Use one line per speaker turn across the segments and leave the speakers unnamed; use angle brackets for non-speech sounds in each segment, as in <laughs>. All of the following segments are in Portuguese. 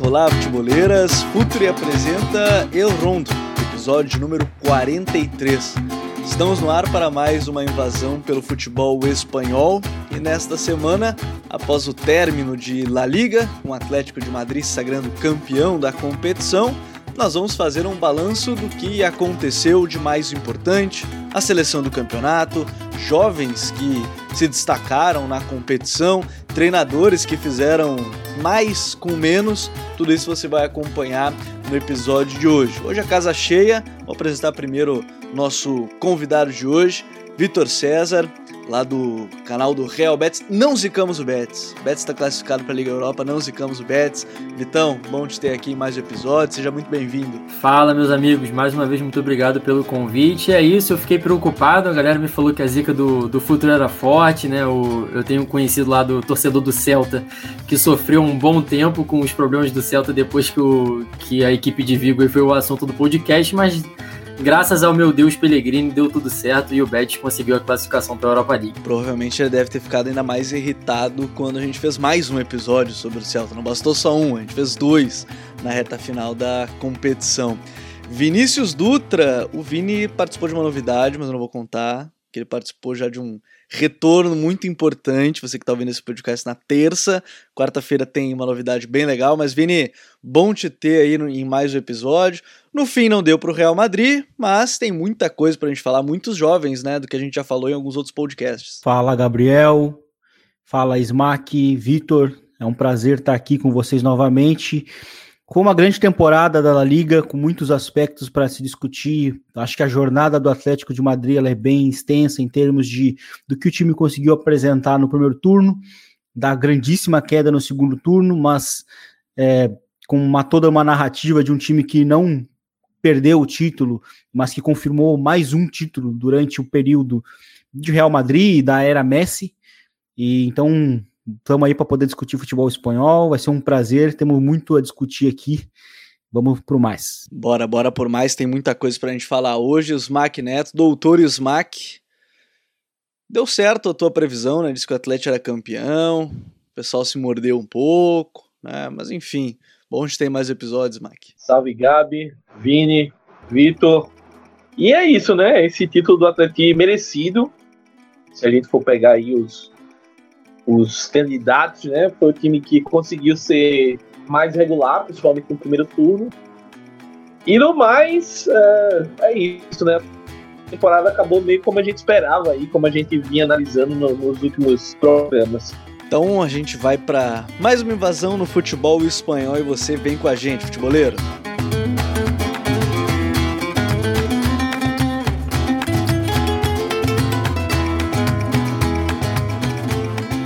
Olá, futeboleiras! Futuri apresenta El Rondo, episódio número 43. Estamos no ar para mais uma invasão pelo futebol espanhol e nesta semana, após o término de La Liga, com um o Atlético de Madrid sagrando campeão da competição, nós vamos fazer um balanço do que aconteceu de mais importante, a seleção do campeonato, jovens que se destacaram na competição, treinadores que fizeram mais com menos, tudo isso você vai acompanhar no episódio de hoje. Hoje a casa cheia, vou apresentar primeiro nosso convidado de hoje, Vitor César, lá do canal do Real Betis. Não zicamos o Betis. O Betis está classificado para a Liga Europa, não zicamos o Betis. Vitão, bom te ter aqui em mais um episódio, seja muito bem-vindo.
Fala, meus amigos, mais uma vez muito obrigado pelo convite. É isso, eu fiquei preocupado, a galera me falou que a zica do, do futuro era forte, né? O, eu tenho conhecido lá do torcedor do Celta que sofreu um bom tempo com os problemas do Celta depois que, o, que a equipe de Vigo foi o assunto do podcast, mas graças ao meu Deus Pellegrini deu tudo certo e o Betis conseguiu a classificação para a Europa League.
Provavelmente ele deve ter ficado ainda mais irritado quando a gente fez mais um episódio sobre o Celta. Não bastou só um, a gente fez dois na reta final da competição. Vinícius Dutra, o Vini participou de uma novidade, mas eu não vou contar, que ele participou já de um retorno muito importante. Você que está ouvindo esse podcast na terça, quarta-feira tem uma novidade bem legal. Mas, Vini, bom te ter aí no, em mais um episódio. No fim, não deu para o Real Madrid, mas tem muita coisa para a gente falar. Muitos jovens, né, do que a gente já falou em alguns outros podcasts.
Fala, Gabriel. Fala, Smack, Vitor. É um prazer estar aqui com vocês novamente. Com uma grande temporada da La Liga, com muitos aspectos para se discutir. Acho que a jornada do Atlético de Madrid é bem extensa em termos de do que o time conseguiu apresentar no primeiro turno, da grandíssima queda no segundo turno, mas é, com uma, toda uma narrativa de um time que não perdeu o título, mas que confirmou mais um título durante o período de Real Madrid e da era Messi. E então Estamos aí para poder discutir futebol espanhol. Vai ser um prazer. Temos muito a discutir aqui. Vamos por mais.
Bora, bora por mais. Tem muita coisa para a gente falar hoje. Smack Neto, doutor Smack. Deu certo a tua previsão, né? Disse que o Atlético era campeão. O pessoal se mordeu um pouco, né? Mas enfim, bom a gente ter mais episódios, Smack.
Salve, Gabi, Vini, Vitor. E é isso, né? Esse título do Atlético merecido. Se a gente for pegar aí os, os candidatos, né? Foi o time que conseguiu ser mais regular, principalmente no primeiro turno. E no mais, é, é isso, né? A temporada acabou meio como a gente esperava e como a gente vinha analisando no, nos últimos programas.
Então a gente vai para mais uma invasão no futebol espanhol e você vem com a gente, futeboleiro.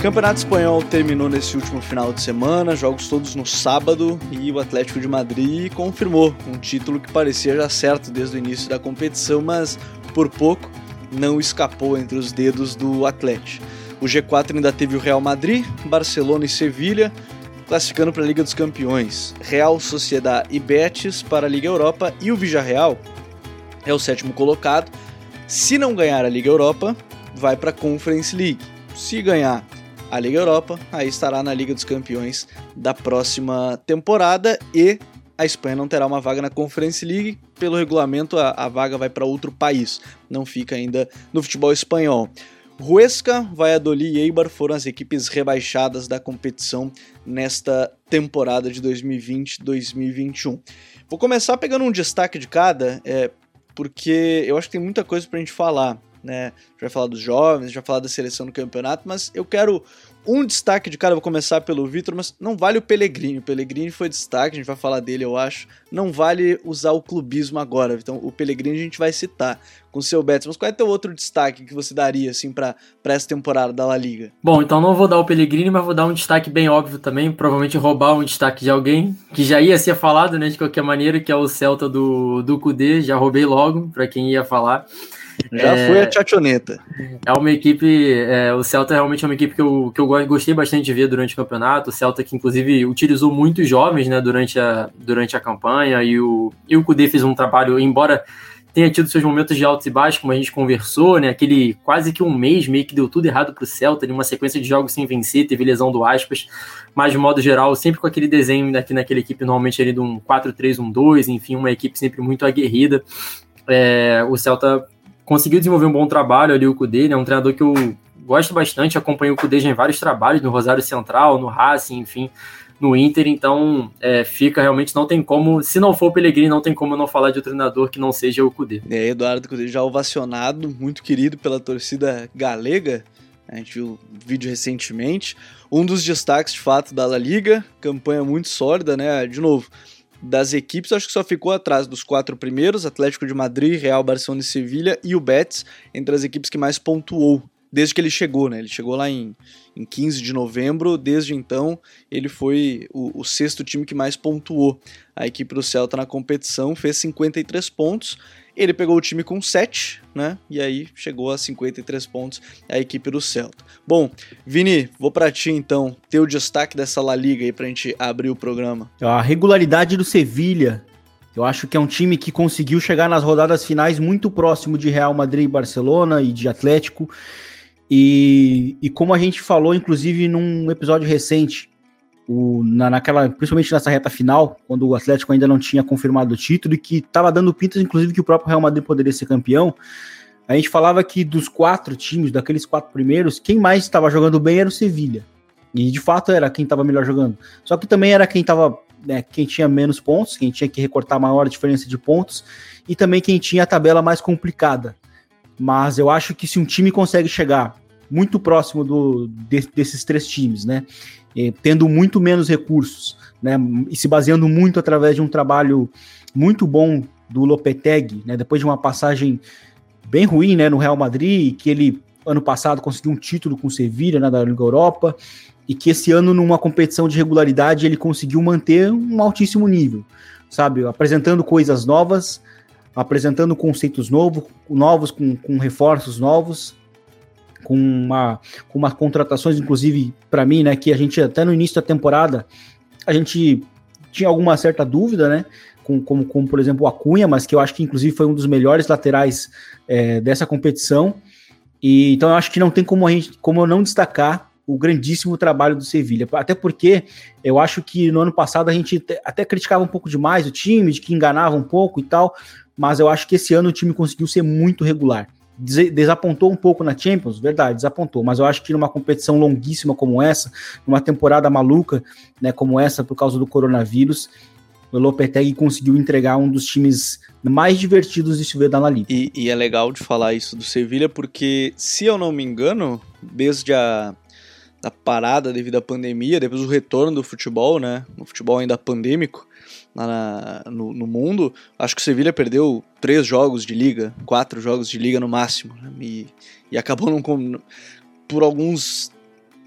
Campeonato Espanhol terminou nesse último final de semana, jogos todos no sábado, e o Atlético de Madrid confirmou um título que parecia já certo desde o início da competição, mas por pouco não escapou entre os dedos do Atlético. O G4 ainda teve o Real Madrid, Barcelona e Sevilha, classificando para a Liga dos Campeões. Real Sociedad e Betis para a Liga Europa e o Villarreal é o sétimo colocado. Se não ganhar a Liga Europa, vai para a Conference League. Se ganhar a Liga Europa, aí estará na Liga dos Campeões da próxima temporada e a Espanha não terá uma vaga na Conference League. Pelo regulamento, a, a vaga vai para outro país, não fica ainda no futebol espanhol. Huesca, Valladolid e Eibar foram as equipes rebaixadas da competição nesta temporada de 2020-2021. Vou começar pegando um destaque de cada, é, porque eu acho que tem muita coisa para a gente falar né? A gente vai falar dos jovens, vai falar da seleção do campeonato, mas eu quero um destaque de cara, vou começar pelo Vitor, mas não vale o Pellegrini. O Pellegrini foi destaque, a gente vai falar dele, eu acho. Não vale usar o clubismo agora. Então, o Pellegrini a gente vai citar com o seu Betis. Mas qual é teu outro destaque que você daria, assim, para essa temporada da La Liga?
Bom, então não vou dar o Pellegrini, mas vou dar um destaque bem óbvio também. Provavelmente roubar um destaque de alguém que já ia ser falado, né, de qualquer maneira, que é o Celta do, do Cudê. Já roubei logo, para quem ia falar.
Já é, foi a tchachoneta.
É uma equipe. É, o Celta realmente é uma equipe que eu, que eu gostei bastante de ver durante o campeonato. O Celta que, inclusive, utilizou muitos jovens né, durante, a, durante a campanha. E o, e o Kudê fez um trabalho, embora tenha tido seus momentos de altos e baixos, como a gente conversou, né? Aquele quase que um mês meio que deu tudo errado para o Celta, uma sequência de jogos sem vencer, teve lesão do Aspas, mas de modo geral, sempre com aquele desenho aqui naquela equipe, normalmente ali de um 4-3-1-2, enfim, uma equipe sempre muito aguerrida. É, o Celta conseguiu desenvolver um bom trabalho ali, o Cudê, né? Um treinador que eu gosto bastante, acompanho o Cudê em vários trabalhos, no Rosário Central, no Racing, enfim no Inter, então é, fica realmente, não tem como, se não for o Pellegrini, não tem como não falar de um treinador que não seja o Cudê.
É, Eduardo Cudê já ovacionado, muito querido pela torcida galega, a gente viu o vídeo recentemente, um dos destaques de fato da La Liga, campanha muito sólida, né, de novo, das equipes, acho que só ficou atrás dos quatro primeiros, Atlético de Madrid, Real, Barcelona e Sevilha, e o Betis, entre as equipes que mais pontuou desde que ele chegou, né? Ele chegou lá em, em 15 de novembro, desde então ele foi o, o, sexto time que mais pontuou. A equipe do Celta na competição fez 53 pontos, ele pegou o time com 7, né? E aí chegou a 53 pontos a equipe do Celta. Bom, Vini, vou para ti então, ter o destaque dessa La Liga aí pra gente abrir o programa.
A regularidade do Sevilha. Eu acho que é um time que conseguiu chegar nas rodadas finais muito próximo de Real Madrid e Barcelona e de Atlético. E, e como a gente falou, inclusive, num episódio recente, o, na, naquela, principalmente nessa reta final, quando o Atlético ainda não tinha confirmado o título e que estava dando pintas, inclusive, que o próprio Real Madrid poderia ser campeão, a gente falava que dos quatro times, daqueles quatro primeiros, quem mais estava jogando bem era o Sevilha. E de fato era quem estava melhor jogando. Só que também era quem estava, né, quem tinha menos pontos, quem tinha que recortar maior diferença de pontos, e também quem tinha a tabela mais complicada. Mas eu acho que se um time consegue chegar muito próximo do, de, desses três times, né? E, tendo muito menos recursos, né? E se baseando muito através de um trabalho muito bom do Lopetegui, né? Depois de uma passagem bem ruim, né? No Real Madrid, que ele ano passado conseguiu um título com o Sevilla, né? Da Liga Europa, e que esse ano numa competição de regularidade ele conseguiu manter um altíssimo nível, sabe? Apresentando coisas novas, apresentando conceitos novos, novos com, com reforços novos, com uma com umas contratações, inclusive para mim, né, que a gente até no início da temporada a gente tinha alguma certa dúvida, né, com, como, como por exemplo o Acunha, mas que eu acho que inclusive foi um dos melhores laterais é, dessa competição. E então eu acho que não tem como a gente, como eu não destacar o grandíssimo trabalho do Sevilha, até porque eu acho que no ano passado a gente até criticava um pouco demais o time, de que enganava um pouco e tal, mas eu acho que esse ano o time conseguiu ser muito regular desapontou um pouco na Champions, verdade, desapontou, mas eu acho que numa competição longuíssima como essa, numa temporada maluca, né, como essa por causa do coronavírus, o Lopetegui conseguiu entregar um dos times mais divertidos de se ver da Liga.
E, e é legal de falar isso do Sevilha, porque, se eu não me engano, desde a da parada devido à pandemia, depois do retorno do futebol, né, o futebol ainda pandêmico, na, no, no, mundo, acho que o Sevilha perdeu três jogos de liga, quatro jogos de liga no máximo, né? e, e acabou não, por alguns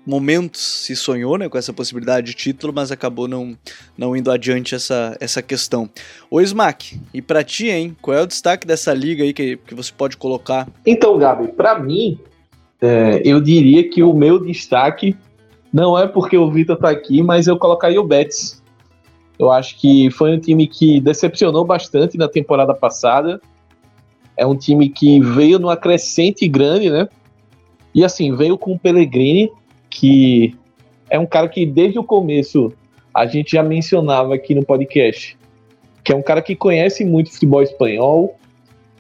momentos se sonhou né, com essa possibilidade de título, mas acabou não, não indo adiante essa, essa questão. Ô Smack, e para ti, hein? Qual é o destaque dessa liga aí que, que você pode colocar?
Então, Gabi, para mim, é, eu diria que o meu destaque não é porque o Vitor tá aqui, mas eu colocaria o Betis. Eu acho que foi um time que decepcionou bastante na temporada passada. É um time que veio numa crescente grande, né? E assim, veio com o Pellegrini, que é um cara que desde o começo a gente já mencionava aqui no podcast, que é um cara que conhece muito futebol espanhol,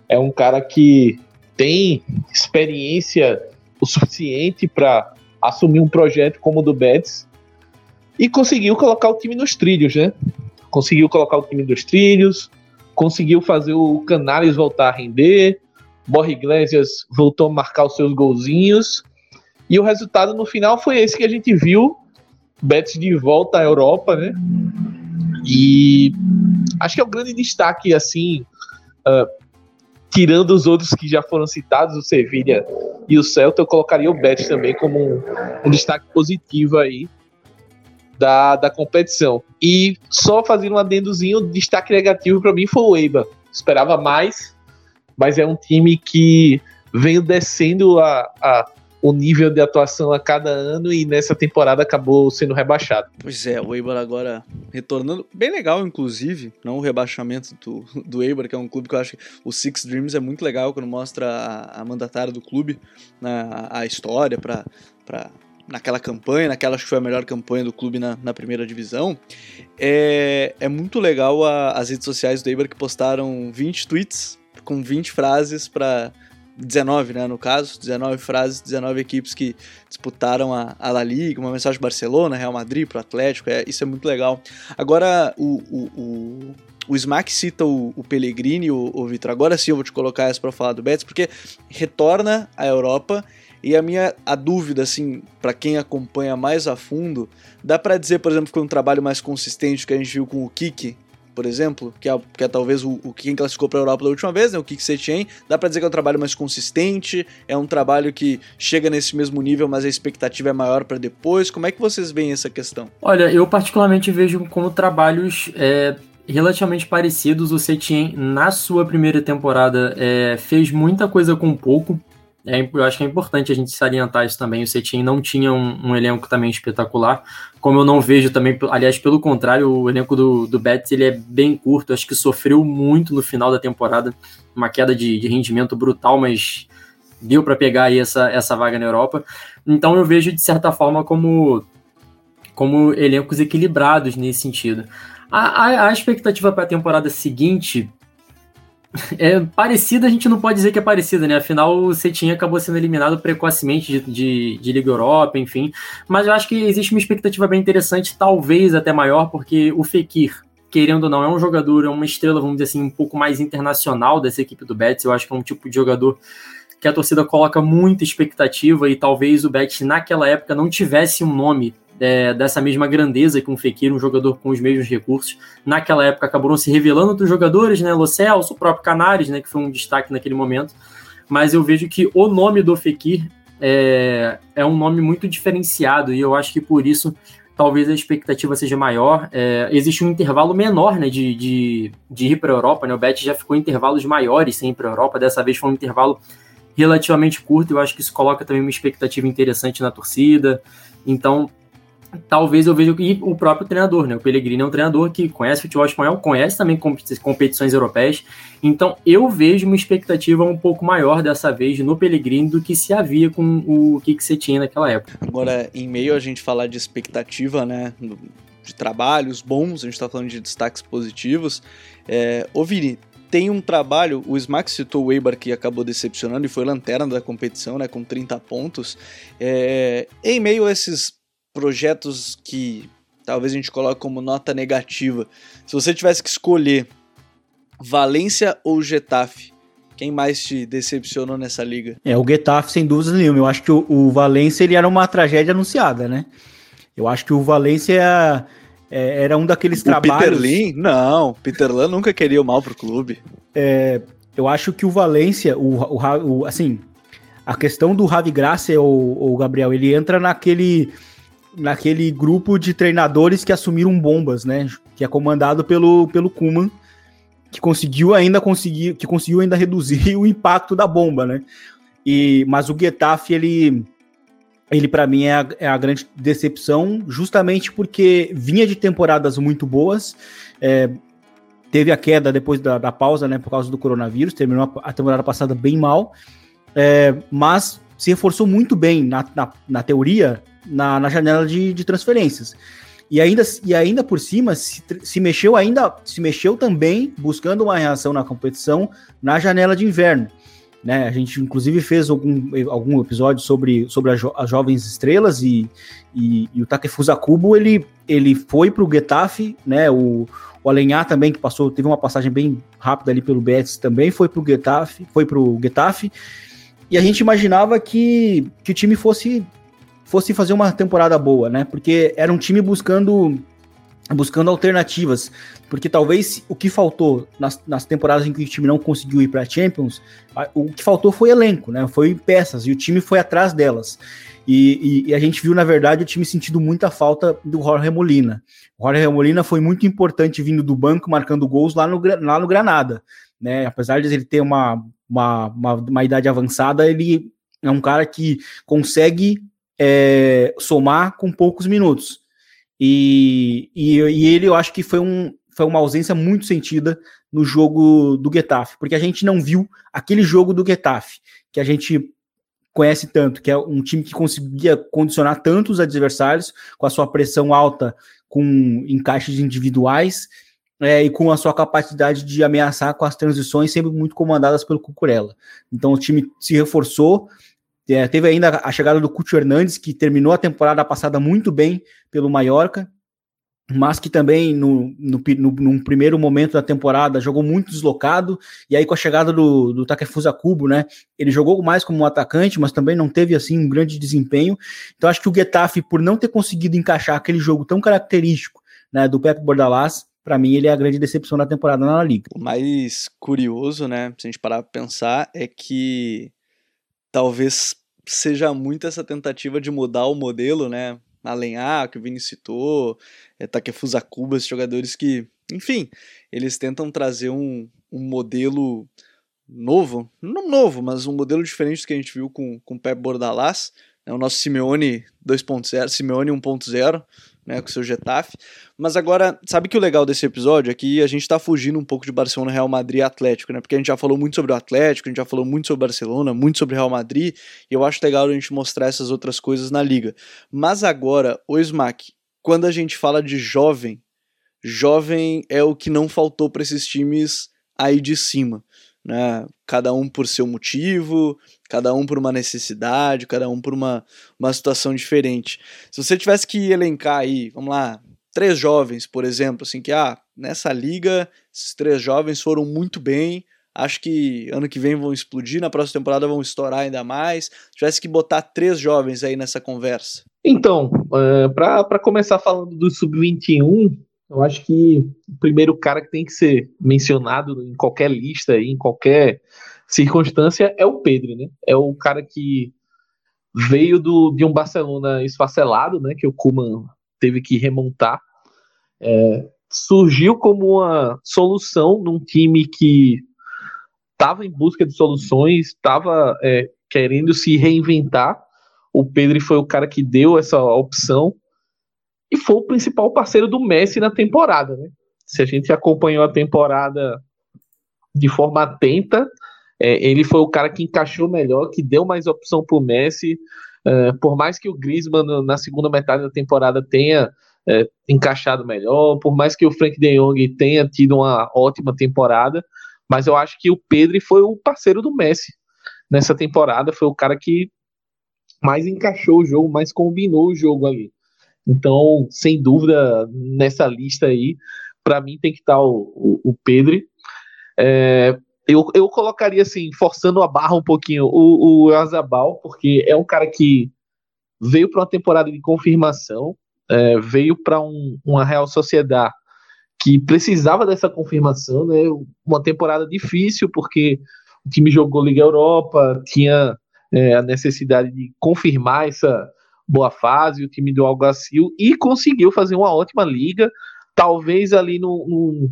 é um cara que tem experiência o suficiente para assumir um projeto como o do Betis e conseguiu colocar o time nos trilhos, né? Conseguiu colocar o time nos trilhos, conseguiu fazer o Canales voltar a render, Borja Iglesias voltou a marcar os seus golzinhos, e o resultado no final foi esse que a gente viu, Betis de volta à Europa, né? E acho que é o um grande destaque, assim, uh, tirando os outros que já foram citados, o Sevilha e o Celta, eu colocaria o Betis também como um, um destaque positivo aí da, da competição. E só fazendo um adendozinho, destaque negativo para mim foi o Eibar. Esperava mais, mas é um time que veio descendo a, a, o nível de atuação a cada ano e nessa temporada acabou sendo rebaixado.
Pois é, o Eibar agora retornando, bem legal inclusive, não o rebaixamento do, do Eibar, que é um clube que eu acho que o Six Dreams é muito legal quando mostra a, a mandatária do clube, né, a, a história para naquela campanha, naquela acho que foi a melhor campanha do clube na, na primeira divisão, é, é muito legal a, as redes sociais do Eibar que postaram 20 tweets com 20 frases para 19, né, no caso, 19 frases, 19 equipes que disputaram a, a La Liga, uma mensagem para Barcelona, Real Madrid, para o Atlético, é, isso é muito legal. Agora, o, o, o, o Smack cita o, o Pellegrini, o, o Vitor, agora sim eu vou te colocar essa para falar do Betis, porque retorna à Europa e a minha a dúvida, assim, para quem acompanha mais a fundo, dá para dizer, por exemplo, que foi um trabalho mais consistente que a gente viu com o Kiki, por exemplo, que é, que é talvez o, o quem classificou para a Europa da última vez, né, o Kik Setien, dá para dizer que é um trabalho mais consistente, é um trabalho que chega nesse mesmo nível, mas a expectativa é maior para depois. Como é que vocês veem essa questão?
Olha, eu particularmente vejo como trabalhos é, relativamente parecidos. O Setien, na sua primeira temporada, é, fez muita coisa com pouco, é, eu acho que é importante a gente salientar isso também. O Cetim não tinha um, um, elenco também espetacular, como eu não vejo também, aliás, pelo contrário, o elenco do, do Betis ele é bem curto, acho que sofreu muito no final da temporada, uma queda de, de rendimento brutal, mas deu para pegar aí essa, essa vaga na Europa. Então eu vejo de certa forma como, como elencos equilibrados nesse sentido. A, a, a expectativa para a temporada seguinte é parecida, a gente não pode dizer que é parecida, né? Afinal, o Cetim acabou sendo eliminado precocemente de, de, de, Liga Europa, enfim. Mas eu acho que existe uma expectativa bem interessante, talvez até maior, porque o Fekir, querendo ou não, é um jogador, é uma estrela, vamos dizer assim, um pouco mais internacional dessa equipe do Betis. Eu acho que é um tipo de jogador que a torcida coloca muita expectativa e talvez o Betis naquela época não tivesse um nome é, dessa mesma grandeza que um Fekir, um jogador com os mesmos recursos. Naquela época acabaram se revelando outros jogadores, né? Lo Celso, o próprio Canares, né? Que foi um destaque naquele momento. Mas eu vejo que o nome do Fekir é, é um nome muito diferenciado e eu acho que por isso talvez a expectativa seja maior. É, existe um intervalo menor né, de, de, de ir para a Europa. Né? O Bet já ficou em intervalos maiores sem ir para a Europa. Dessa vez foi um intervalo relativamente curto. Eu acho que isso coloca também uma expectativa interessante na torcida. Então, talvez eu veja o próprio treinador, né? O Pellegrini é um treinador que conhece futebol espanhol, conhece também competições europeias. Então eu vejo uma expectativa um pouco maior dessa vez no Pellegrini do que se havia com o que, que você tinha naquela época.
Agora, em meio a gente falar de expectativa, né? De trabalhos bons, a gente está falando de destaques positivos. É, ô Vini, tem um trabalho, o Smack citou o Eibar que acabou decepcionando e foi lanterna da competição, né, com 30 pontos. É, em meio a esses projetos que talvez a gente coloque como nota negativa. Se você tivesse que escolher Valência ou Getafe, quem mais te decepcionou nessa liga?
É, o Getafe, sem dúvidas nenhuma. Eu acho que o, o Valência ele era uma tragédia anunciada, né? Eu acho que o Valência é, era um daqueles o trabalhos.
Peter Lin? Não, Peter Lin nunca queria o mal pro clube.
É, eu acho que o Valência, o, o, o, assim, a questão do Ravi Graça, ou, o Gabriel, ele entra naquele naquele grupo de treinadores que assumiram bombas, né? Que é comandado pelo, pelo Kuman, que conseguiu ainda conseguir, que conseguiu ainda reduzir <laughs> o impacto da bomba, né? E, mas o Getafe, ele, ele para mim é a, é a, grande decepção, justamente porque vinha de temporadas muito boas, é, teve a queda depois da, da, pausa, né, por causa do coronavírus, terminou a, a temporada passada bem mal, é, mas se reforçou muito bem na, na, na teoria na, na janela de, de transferências. E ainda, e ainda por cima, se, se, mexeu ainda, se mexeu também buscando uma reação na competição na janela de inverno. Né? A gente inclusive fez algum, algum episódio sobre, sobre as, jo, as jovens estrelas e, e, e, o Takefusa Kubo ele, ele foi para o Getafe, né? O, o Alenhar também que passou, teve uma passagem bem rápida ali pelo Betis também foi para o Getafe, foi para o Getafe. E a gente imaginava que, que o time fosse fosse fazer uma temporada boa, né? Porque era um time buscando buscando alternativas, porque talvez o que faltou nas, nas temporadas em que o time não conseguiu ir para Champions, o que faltou foi elenco, né? Foi peças e o time foi atrás delas. E, e, e, a gente viu, na verdade, o time sentindo muita falta do Jorge Molina. O Jorge Molina foi muito importante vindo do banco, marcando gols lá no, lá no Granada. Né? Apesar de ele ter uma, uma, uma, uma idade avançada, ele é um cara que consegue é, somar com poucos minutos. E, e, e, ele, eu acho que foi, um, foi uma ausência muito sentida no jogo do Getafe, porque a gente não viu aquele jogo do Getafe, que a gente conhece tanto, que é um time que conseguia condicionar tantos adversários com a sua pressão alta, com encaixes individuais é, e com a sua capacidade de ameaçar com as transições sempre muito comandadas pelo Cucurella. Então o time se reforçou, é, teve ainda a chegada do Cucho Hernandes, que terminou a temporada passada muito bem pelo Mallorca, mas que também no, no, no, primeiro momento da temporada jogou muito deslocado, e aí com a chegada do, do Takefusa Kubo, né, ele jogou mais como um atacante, mas também não teve assim um grande desempenho, então acho que o Getafe, por não ter conseguido encaixar aquele jogo tão característico né, do Pep Bordalás, para mim ele é a grande decepção da temporada na Liga.
O mais curioso, né, se a gente parar para pensar, é que talvez seja muito essa tentativa de mudar o modelo, né? Alenhar, que o Vini citou, é, Takefusa esses jogadores que, enfim, eles tentam trazer um, um modelo novo, não novo, mas um modelo diferente do que a gente viu com, com o Pep Bordalás, né, o nosso Simeone 2.0, Simeone 1.0, né, com o seu Getafe. Mas agora, sabe que o legal desse episódio é que a gente tá fugindo um pouco de Barcelona, Real Madrid e Atlético, né? Porque a gente já falou muito sobre o Atlético, a gente já falou muito sobre Barcelona, muito sobre Real Madrid, e eu acho legal a gente mostrar essas outras coisas na liga. Mas agora, o Smack, quando a gente fala de jovem, jovem é o que não faltou para esses times aí de cima né? Cada um por seu motivo, cada um por uma necessidade, cada um por uma, uma situação diferente. Se você tivesse que elencar aí, vamos lá, três jovens, por exemplo, assim, que ah, nessa liga, esses três jovens foram muito bem, acho que ano que vem vão explodir, na próxima temporada vão estourar ainda mais. Se tivesse que botar três jovens aí nessa conversa.
Então, uh, eh, para começar falando do Sub-21, eu acho que o primeiro cara que tem que ser mencionado em qualquer lista, em qualquer circunstância, é o Pedro, né? É o cara que veio do, de um Barcelona esfacelado, né? Que o Kuman teve que remontar. É, surgiu como uma solução num time que estava em busca de soluções, estava é, querendo se reinventar. O Pedro foi o cara que deu essa opção e foi o principal parceiro do Messi na temporada, né? Se a gente acompanhou a temporada de forma atenta, é, ele foi o cara que encaixou melhor, que deu mais opção para o Messi. É, por mais que o Griezmann na segunda metade da temporada tenha é, encaixado melhor, por mais que o Frank De Jong tenha tido uma ótima temporada, mas eu acho que o Pedro foi o parceiro do Messi nessa temporada, foi o cara que mais encaixou o jogo, mais combinou o jogo ali. Então, sem dúvida, nessa lista aí, para mim tem que estar tá o, o, o Pedro. É, eu, eu colocaria assim, forçando a barra um pouquinho, o, o Azabal, porque é um cara que veio para uma temporada de confirmação, é, veio para um, uma Real Sociedade que precisava dessa confirmação, né? Uma temporada difícil, porque o time jogou Liga Europa, tinha é, a necessidade de confirmar essa boa fase, o time do Alguacil, e conseguiu fazer uma ótima liga. Talvez ali no, no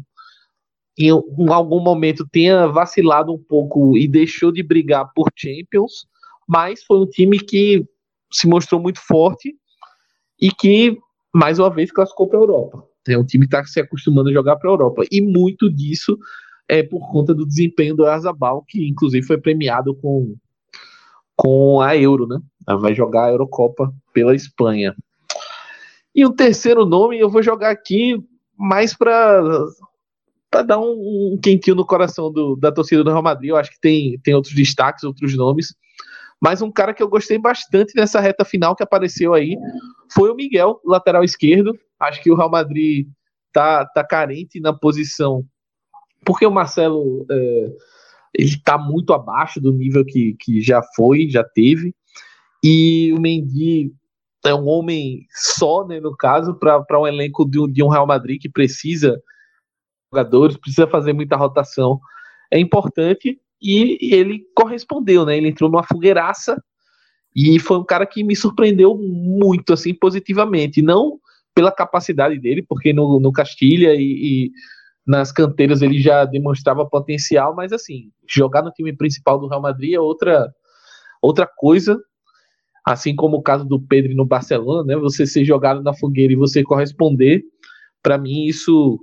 em, em algum momento tenha vacilado um pouco e deixou de brigar por Champions, mas foi um time que se mostrou muito forte e que, mais uma vez, classificou para a Europa. É um time que está se acostumando a jogar para a Europa. E muito disso é por conta do desempenho do Arzabal, que inclusive foi premiado com, com a Euro, né? Vai jogar a Eurocopa pela Espanha. E o terceiro nome eu vou jogar aqui mais para para dar um, um, quentinho no coração do, da torcida do Real Madrid. Eu acho que tem, tem outros destaques, outros nomes. Mas um cara que eu gostei bastante nessa reta final que apareceu aí foi o Miguel, lateral esquerdo. Acho que o Real Madrid tá, tá carente na posição, porque o Marcelo é, ele tá muito abaixo do nível que, que já foi, já teve. E o Mendy é um homem só, né, no caso, para um elenco de, de um Real Madrid que precisa jogadores, precisa fazer muita rotação. É importante e ele correspondeu, né? Ele entrou numa fogueiraça e foi um cara que me surpreendeu muito, assim, positivamente. Não pela capacidade dele, porque no, no Castilha e, e nas canteiras ele já demonstrava potencial, mas assim, jogar no time principal do Real Madrid é outra outra coisa, assim como o caso do Pedro no Barcelona, né? Você ser jogado na fogueira e você corresponder, para mim isso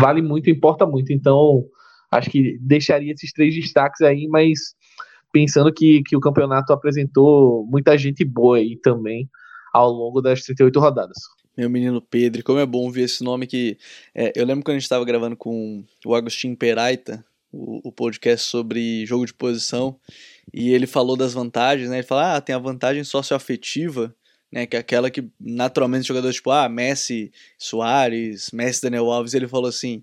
vale muito, importa muito. Então, acho que deixaria esses três destaques aí, mas pensando que, que o campeonato apresentou muita gente boa aí também ao longo das 38 rodadas.
Meu menino Pedro, como é bom ver esse nome que. É, eu lembro quando a gente estava gravando com o Agostinho Peraita, o, o, podcast sobre jogo de posição, e ele falou das vantagens, né? Ele fala, ah, tem a vantagem socioafetiva, né? Que é aquela que naturalmente jogadores tipo, ah, Messi, Soares, Messi, Daniel Alves, ele falou assim.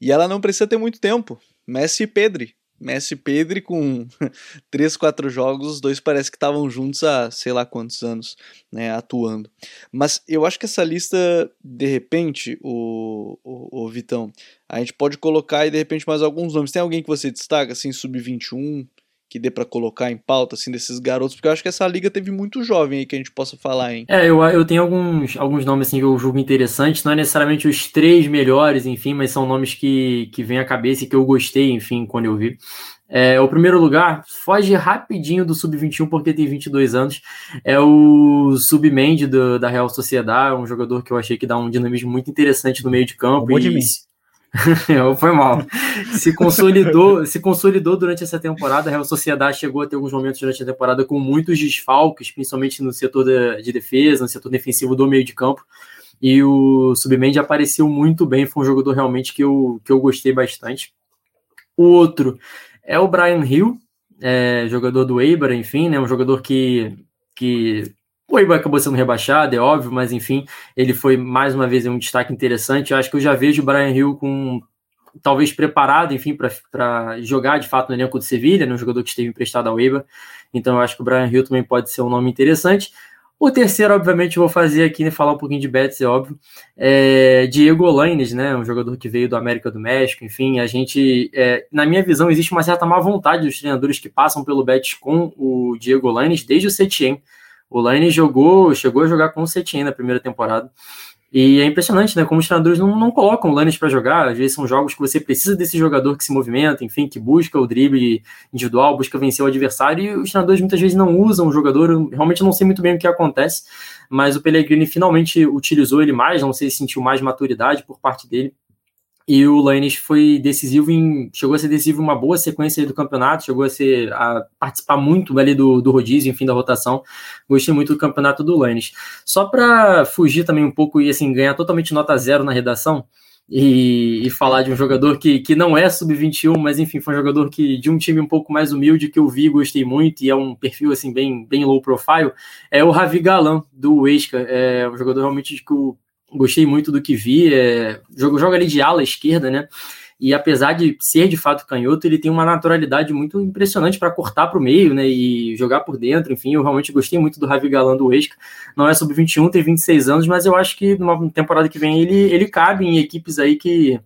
E ela não precisa ter muito tempo. Messi e Pedri. Messi e Pedri com <laughs> 3, 4 jogos, os dois parece que estavam juntos há sei lá quantos anos, né, atuando. Mas eu acho que essa lista, de repente, o, o, o Vitão, a gente pode colocar aí de repente mais alguns nomes. Tem alguém que você destaca, assim, sub-21, que dê para colocar em pauta, assim, desses garotos? Porque eu acho que essa liga teve muito jovem aí que a gente possa falar, hein?
É, eu, eu tenho alguns, alguns nomes, assim, que eu julgo interessantes, não é necessariamente os três melhores, enfim, mas são nomes que, que vêm à cabeça e que eu gostei, enfim, quando eu vi. É, o primeiro lugar, foge rapidinho do Sub-21 porque tem 22 anos, é o Submend da Real Sociedade, um jogador que eu achei que dá um dinamismo muito interessante no meio de campo.
E, de <laughs>
Foi mal. Se consolidou, se consolidou durante essa temporada. A Real Sociedade chegou a ter alguns momentos durante a temporada com muitos desfalques, principalmente no setor de defesa, no setor defensivo do meio de campo. E o Submendi apareceu muito bem, foi um jogador realmente que eu, que eu gostei bastante. O outro é o Brian Hill, é, jogador do Eibar, enfim, né, um jogador que, que o Eibar acabou sendo rebaixado, é óbvio, mas enfim, ele foi mais uma vez um destaque interessante. Eu acho que eu já vejo o Brian Hill com talvez preparado, enfim, para jogar de fato no elenco do Sevilha, né, um jogador que esteve emprestado ao Eibar. Então eu acho que o Brian Hill também pode ser um nome interessante. O terceiro, obviamente, eu vou fazer aqui, né, falar um pouquinho de Betis, é óbvio. É Diego Olaines, né, um jogador que veio do América do México. Enfim, a gente, é, na minha visão, existe uma certa má vontade dos treinadores que passam pelo Betis com o Diego Olaines desde o Setien. O Lane jogou, chegou a jogar com o Setien na primeira temporada. E é impressionante, né? Como os treinadores não, não colocam o Lannis para jogar. Às vezes são jogos que você precisa desse jogador que se movimenta, enfim, que busca o drible individual, busca vencer o adversário. E os treinadores muitas vezes não usam o jogador. Eu realmente não sei muito bem o que acontece, mas o Pellegrini finalmente utilizou ele mais. Não sei se sentiu mais maturidade por parte dele. E o Lannis foi decisivo em. chegou a ser decisivo uma boa sequência do campeonato, chegou a ser a participar muito ali do, do rodízio, enfim, da rotação. Gostei muito do campeonato do Lannis. Só para fugir também um pouco e assim, ganhar totalmente nota zero na redação. E, e, falar de um jogador que, que não é sub-21, mas enfim, foi um jogador que de um time um pouco mais humilde que eu vi, gostei muito, e é um perfil assim bem, bem low profile, é o Ravi Galan, do Esca, é um jogador realmente que o gostei muito do que vi. É, jogo joga ali de ala esquerda, né? E apesar de ser de fato canhoto, ele tem uma naturalidade muito impressionante para cortar para o meio, né? E jogar por dentro. Enfim, eu realmente gostei muito do Ravi Galan do Esca. Não é sub 21, tem 26 anos, mas eu acho que numa temporada que vem ele, ele cabe em equipes aí que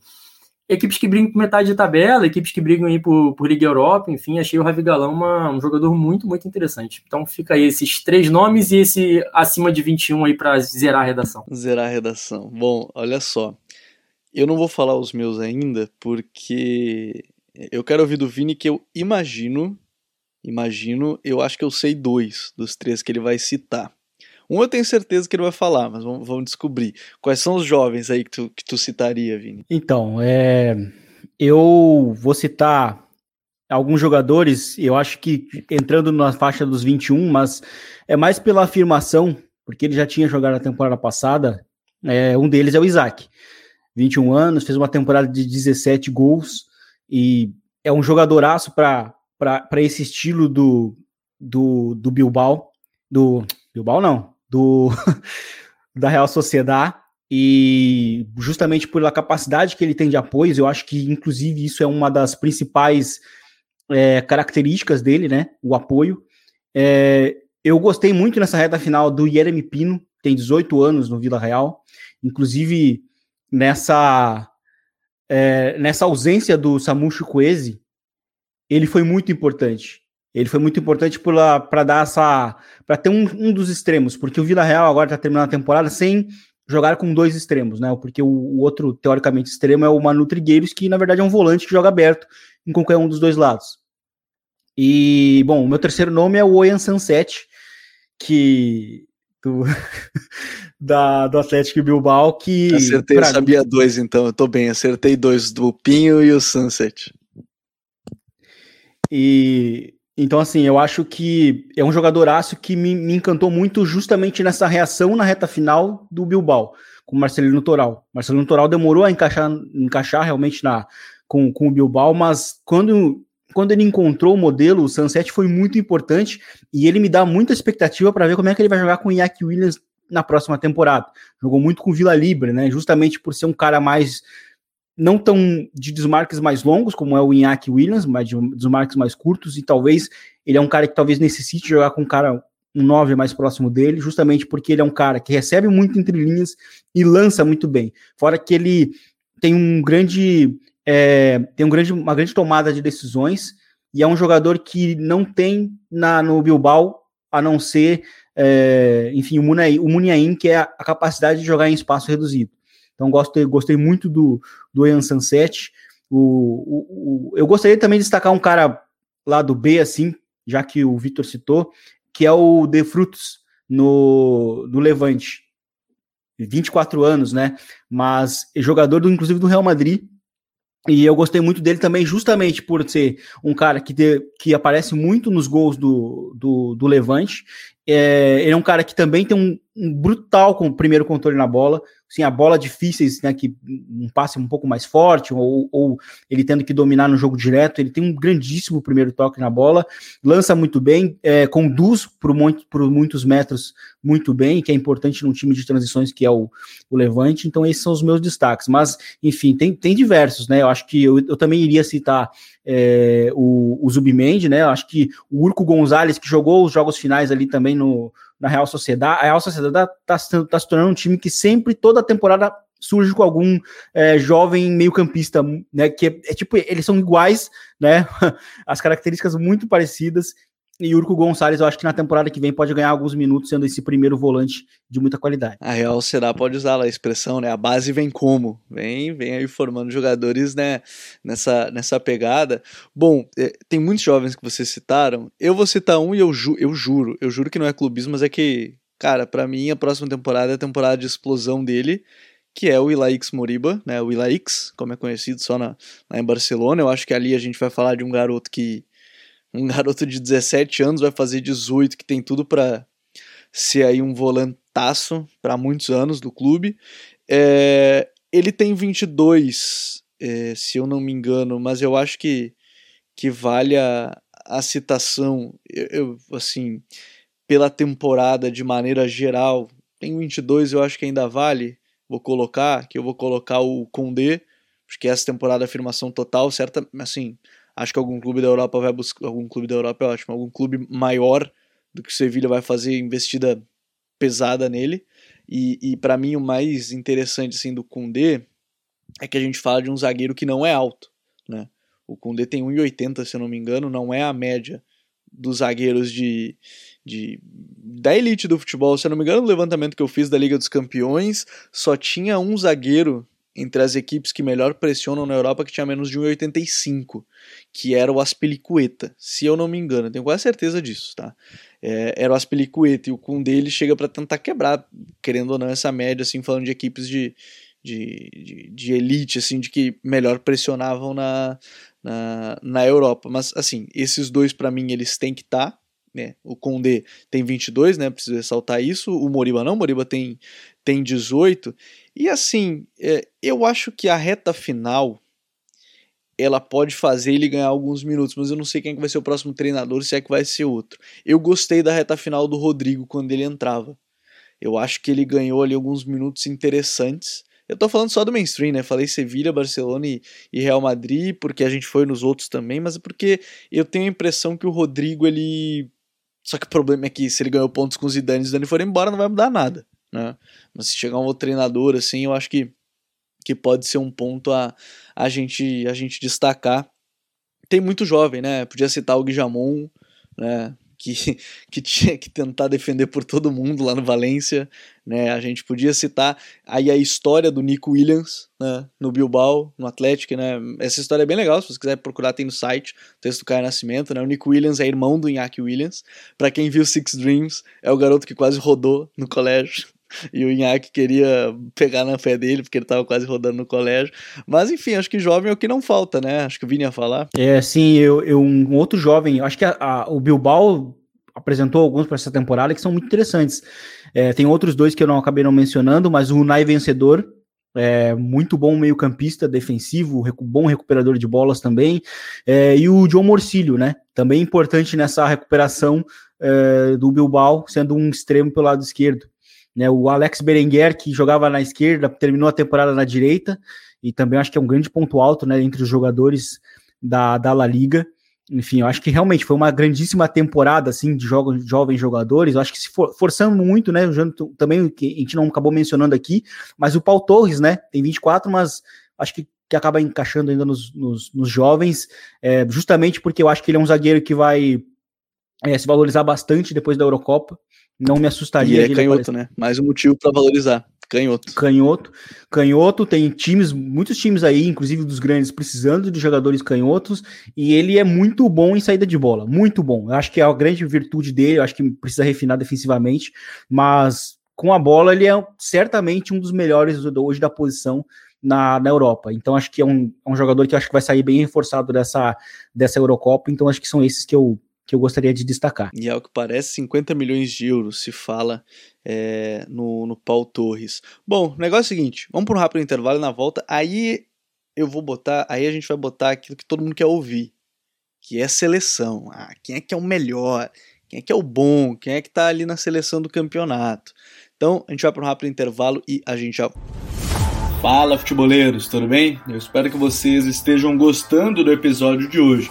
equipes que brigam por metade de tabela, equipes que brigam aí por, por Liga Europa, enfim, achei o Ravi Galão uma, um jogador muito, muito interessante. Então fica aí esses três nomes e esse acima de 21 aí para zerar a redação.
Zerar a redação. Bom, olha só. Eu não vou falar os meus ainda, porque eu quero ouvir do Vini que eu imagino, imagino, eu acho que eu sei dois dos três que ele vai citar. Um eu tenho certeza que ele vai falar, mas vamos, vamos descobrir. Quais são os jovens aí que tu, que tu citaria, Vini?
Então, é, eu vou citar alguns jogadores, eu acho que entrando na faixa dos 21, mas é mais pela afirmação, porque ele já tinha jogado na temporada passada. É, um deles é o Isaac, 21 anos, fez uma temporada de 17 gols e é um jogadoraço para esse estilo do, do, do Bilbao, do Bilbao não, do <laughs> da Real Sociedade e justamente pela capacidade que ele tem de apoios, eu acho que inclusive isso é uma das principais é, características dele, né? O apoio. É, eu gostei muito nessa reta final do Jeremy Pino, tem 18 anos no Vila Real, inclusive nessa é, nessa ausência do Samu Chukwueze, ele foi muito importante. Ele foi muito importante para dar essa. para ter um, um, dos extremos, porque o Vila Real agora está terminando a temporada sem jogar com dois extremos, né? Porque o, o, outro, teoricamente, extremo é o Manu Trigueiros, que na verdade é um volante que joga aberto em qualquer um dos dois lados. E, bom, o meu terceiro nome é o Oyan Sunset, que. Do, <laughs> da, do Atlético Bilbao, que.
Acertei, eu sabia mim... dois, então, eu tô bem. Acertei dois, do Pinho e o Sunset.
E. Então, assim, eu acho que é um jogadoraço que me, me encantou muito justamente nessa reação na reta final do Bilbao, com o Marcelino Toral. Marcelino Toral demorou a encaixar, encaixar realmente na, com, com o Bilbao, mas quando quando ele encontrou o modelo, o Sunset foi muito importante e ele me dá muita expectativa para ver como é que ele vai jogar com o Iñaki Williams na próxima temporada. Jogou muito com Vila Libre, né? Justamente por ser um cara mais não tão de desmarques mais longos como é o Iñaki Williams, mas de desmarques mais curtos e talvez ele é um cara que talvez necessite jogar com um cara um 9 mais próximo dele, justamente porque ele é um cara que recebe muito entre linhas e lança muito bem. Fora que ele tem um grande é, tem um grande, uma grande tomada de decisões e é um jogador que não tem na, no Bilbao a não ser, é, enfim, o, Munai, o Muniain, que é a, capacidade de jogar em espaço reduzido. Então gostei, gostei muito do, do Ian Sunset. O, o, o, eu gostaria também de destacar um cara lá do B, assim, já que o Vitor citou, que é o De Frutos no, no Levante. 24 anos, né? Mas jogador, do, inclusive, do Real Madrid, e eu gostei muito dele também, justamente por ser um cara que, que aparece muito nos gols do, do, do Levante. É, ele é um cara que também tem um brutal com o primeiro controle na bola, assim, a bola difíceis, né, que um passe um pouco mais forte, ou, ou, ele tendo que dominar no jogo direto, ele tem um grandíssimo primeiro toque na bola, lança muito bem, é, conduz por, muito, por muitos metros muito bem, que é importante num time de transições que é o, o Levante, então esses são os meus destaques, mas, enfim, tem, tem diversos, né, eu acho que eu, eu também iria citar é, o, o Zubimendi, né, eu acho que o Urco Gonzalez, que jogou os jogos finais ali também no, na Real Sociedade. A Real Sociedade está tá se tornando um time que sempre, toda temporada, surge com algum é, jovem meio-campista, né? Que é, é, tipo, eles são iguais, né? <laughs> As características muito parecidas. E Urco Gonçalves, eu acho que na temporada que vem pode ganhar alguns minutos sendo esse primeiro volante de muita qualidade.
A Real será pode usar a expressão, né? A base vem como? Vem, vem aí formando jogadores, né? Nessa, nessa pegada. Bom, é, tem muitos jovens que vocês citaram. Eu vou citar um e eu, ju, eu juro, eu juro que não é clubismo, mas é que, cara, para mim a próxima temporada é a temporada de explosão dele que é o Ilaix Moriba, né? O Ilaix, como é conhecido só na, lá em Barcelona. Eu acho que ali a gente vai falar de um garoto que um garoto de 17 anos vai fazer 18, que tem tudo para ser aí um volantaço para muitos anos do clube. É, ele tem 22, é, se eu não me engano, mas eu acho que, que vale a, a citação, eu, eu, assim, pela temporada de maneira geral. Tem 22, eu acho que ainda vale. Vou colocar, que eu vou colocar o Condé, porque essa temporada é afirmação total, certa, assim, Acho que algum clube da Europa vai buscar. Algum clube da Europa é ótimo. Algum clube maior do que o Sevilha vai fazer investida pesada nele. E, e para mim o mais interessante assim, do Kundê é que a gente fala de um zagueiro que não é alto. Né? O Kundê tem 1,80, se eu não me engano, não é a média dos zagueiros de, de da elite do futebol. Se eu não me engano, no levantamento que eu fiz da Liga dos Campeões, só tinha um zagueiro entre as equipes que melhor pressionam na Europa que tinha menos de 1,85, que era o Aspilicueta, se eu não me engano, tenho quase certeza disso, tá? É, era o Aspilicueta e o Koundé ele chega para tentar quebrar, querendo ou não, essa média, assim, falando de equipes de, de, de, de elite, assim, de que melhor pressionavam na, na, na Europa. Mas, assim, esses dois para mim eles têm que estar, tá, né? O Condé tem 22, né? Preciso ressaltar isso. O Moriba não, o Moriba tem, tem 18. E assim, é, eu acho que a reta final ela pode fazer ele ganhar alguns minutos, mas eu não sei quem é vai ser o próximo treinador, se é que vai ser outro. Eu gostei da reta final do Rodrigo quando ele entrava. Eu acho que ele ganhou ali alguns minutos interessantes. Eu tô falando só do mainstream, né? Falei Sevilha, Barcelona e, Real Madrid, porque a gente foi nos outros também, mas é porque eu tenho a impressão que o Rodrigo, ele. Só que o problema é que se ele ganhou pontos com os Zidane e Zidane for embora, não vai mudar nada né? Mas se chegar um outro treinador, assim, eu acho que, que pode ser um ponto a, a, gente, a gente destacar. Tem muito jovem, né? Podia citar o Guijamon, né? que, <laughs> que tinha que tentar defender por todo mundo lá no Valência, né? A gente podia citar aí a história do Nico Williams, né? No Bilbao, no Atlético, né? Essa história é bem legal, se você quiser procurar tem no site, o texto do Caio Nascimento, né? O Nico Williams é irmão do Iñaki Williams. Para quem viu Six Dreams, é o garoto que quase rodou no colégio e o Inhaque queria pegar na fé dele, porque ele estava quase rodando no colégio. Mas enfim, acho que jovem é o que não falta, né? Acho que o Vini ia falar.
É, sim, eu, eu um outro jovem, acho que a, a, o Bilbao apresentou alguns para essa temporada que são muito interessantes. É, tem outros dois que eu não acabei não mencionando, mas o Unai Vencedor, é, muito bom meio-campista defensivo, recu bom recuperador de bolas também. É, e o John Morcilho, né? Também importante nessa recuperação é, do Bilbao, sendo um extremo pelo lado esquerdo. Né, o Alex Berenguer, que jogava na esquerda, terminou a temporada na direita, e também acho que é um grande ponto alto né, entre os jogadores da, da La Liga. Enfim, eu acho que realmente foi uma grandíssima temporada assim de jogos, jovens jogadores. Eu acho que se for, forçando muito, né? Também que a gente não acabou mencionando aqui, mas o Paul Torres, né? Tem 24, mas acho que, que acaba encaixando ainda nos, nos, nos jovens, é, justamente porque eu acho que ele é um zagueiro que vai é, se valorizar bastante depois da Eurocopa. Não me assustaria.
E é canhoto, né? Mais um motivo para valorizar. Canhoto.
Canhoto. Canhoto, tem times, muitos times aí, inclusive dos grandes, precisando de jogadores canhotos, e ele é muito bom em saída de bola, muito bom. Eu acho que é a grande virtude dele, eu acho que precisa refinar defensivamente, mas com a bola ele é certamente um dos melhores hoje da posição na, na Europa. Então acho que é um, é um jogador que acho que vai sair bem reforçado dessa, dessa Eurocopa, então acho que são esses que eu, que eu gostaria de destacar.
E ao que parece, 50 milhões de euros se fala é, no, no Paul Torres. Bom, o negócio é o seguinte: vamos para um rápido intervalo e na volta. Aí eu vou botar, aí a gente vai botar aquilo que todo mundo quer ouvir, que é seleção. Ah, quem é que é o melhor? Quem é que é o bom? Quem é que tá ali na seleção do campeonato? Então, a gente vai para um rápido intervalo e a gente já. Fala, futeboleiros, tudo bem? Eu espero que vocês estejam gostando do episódio de hoje.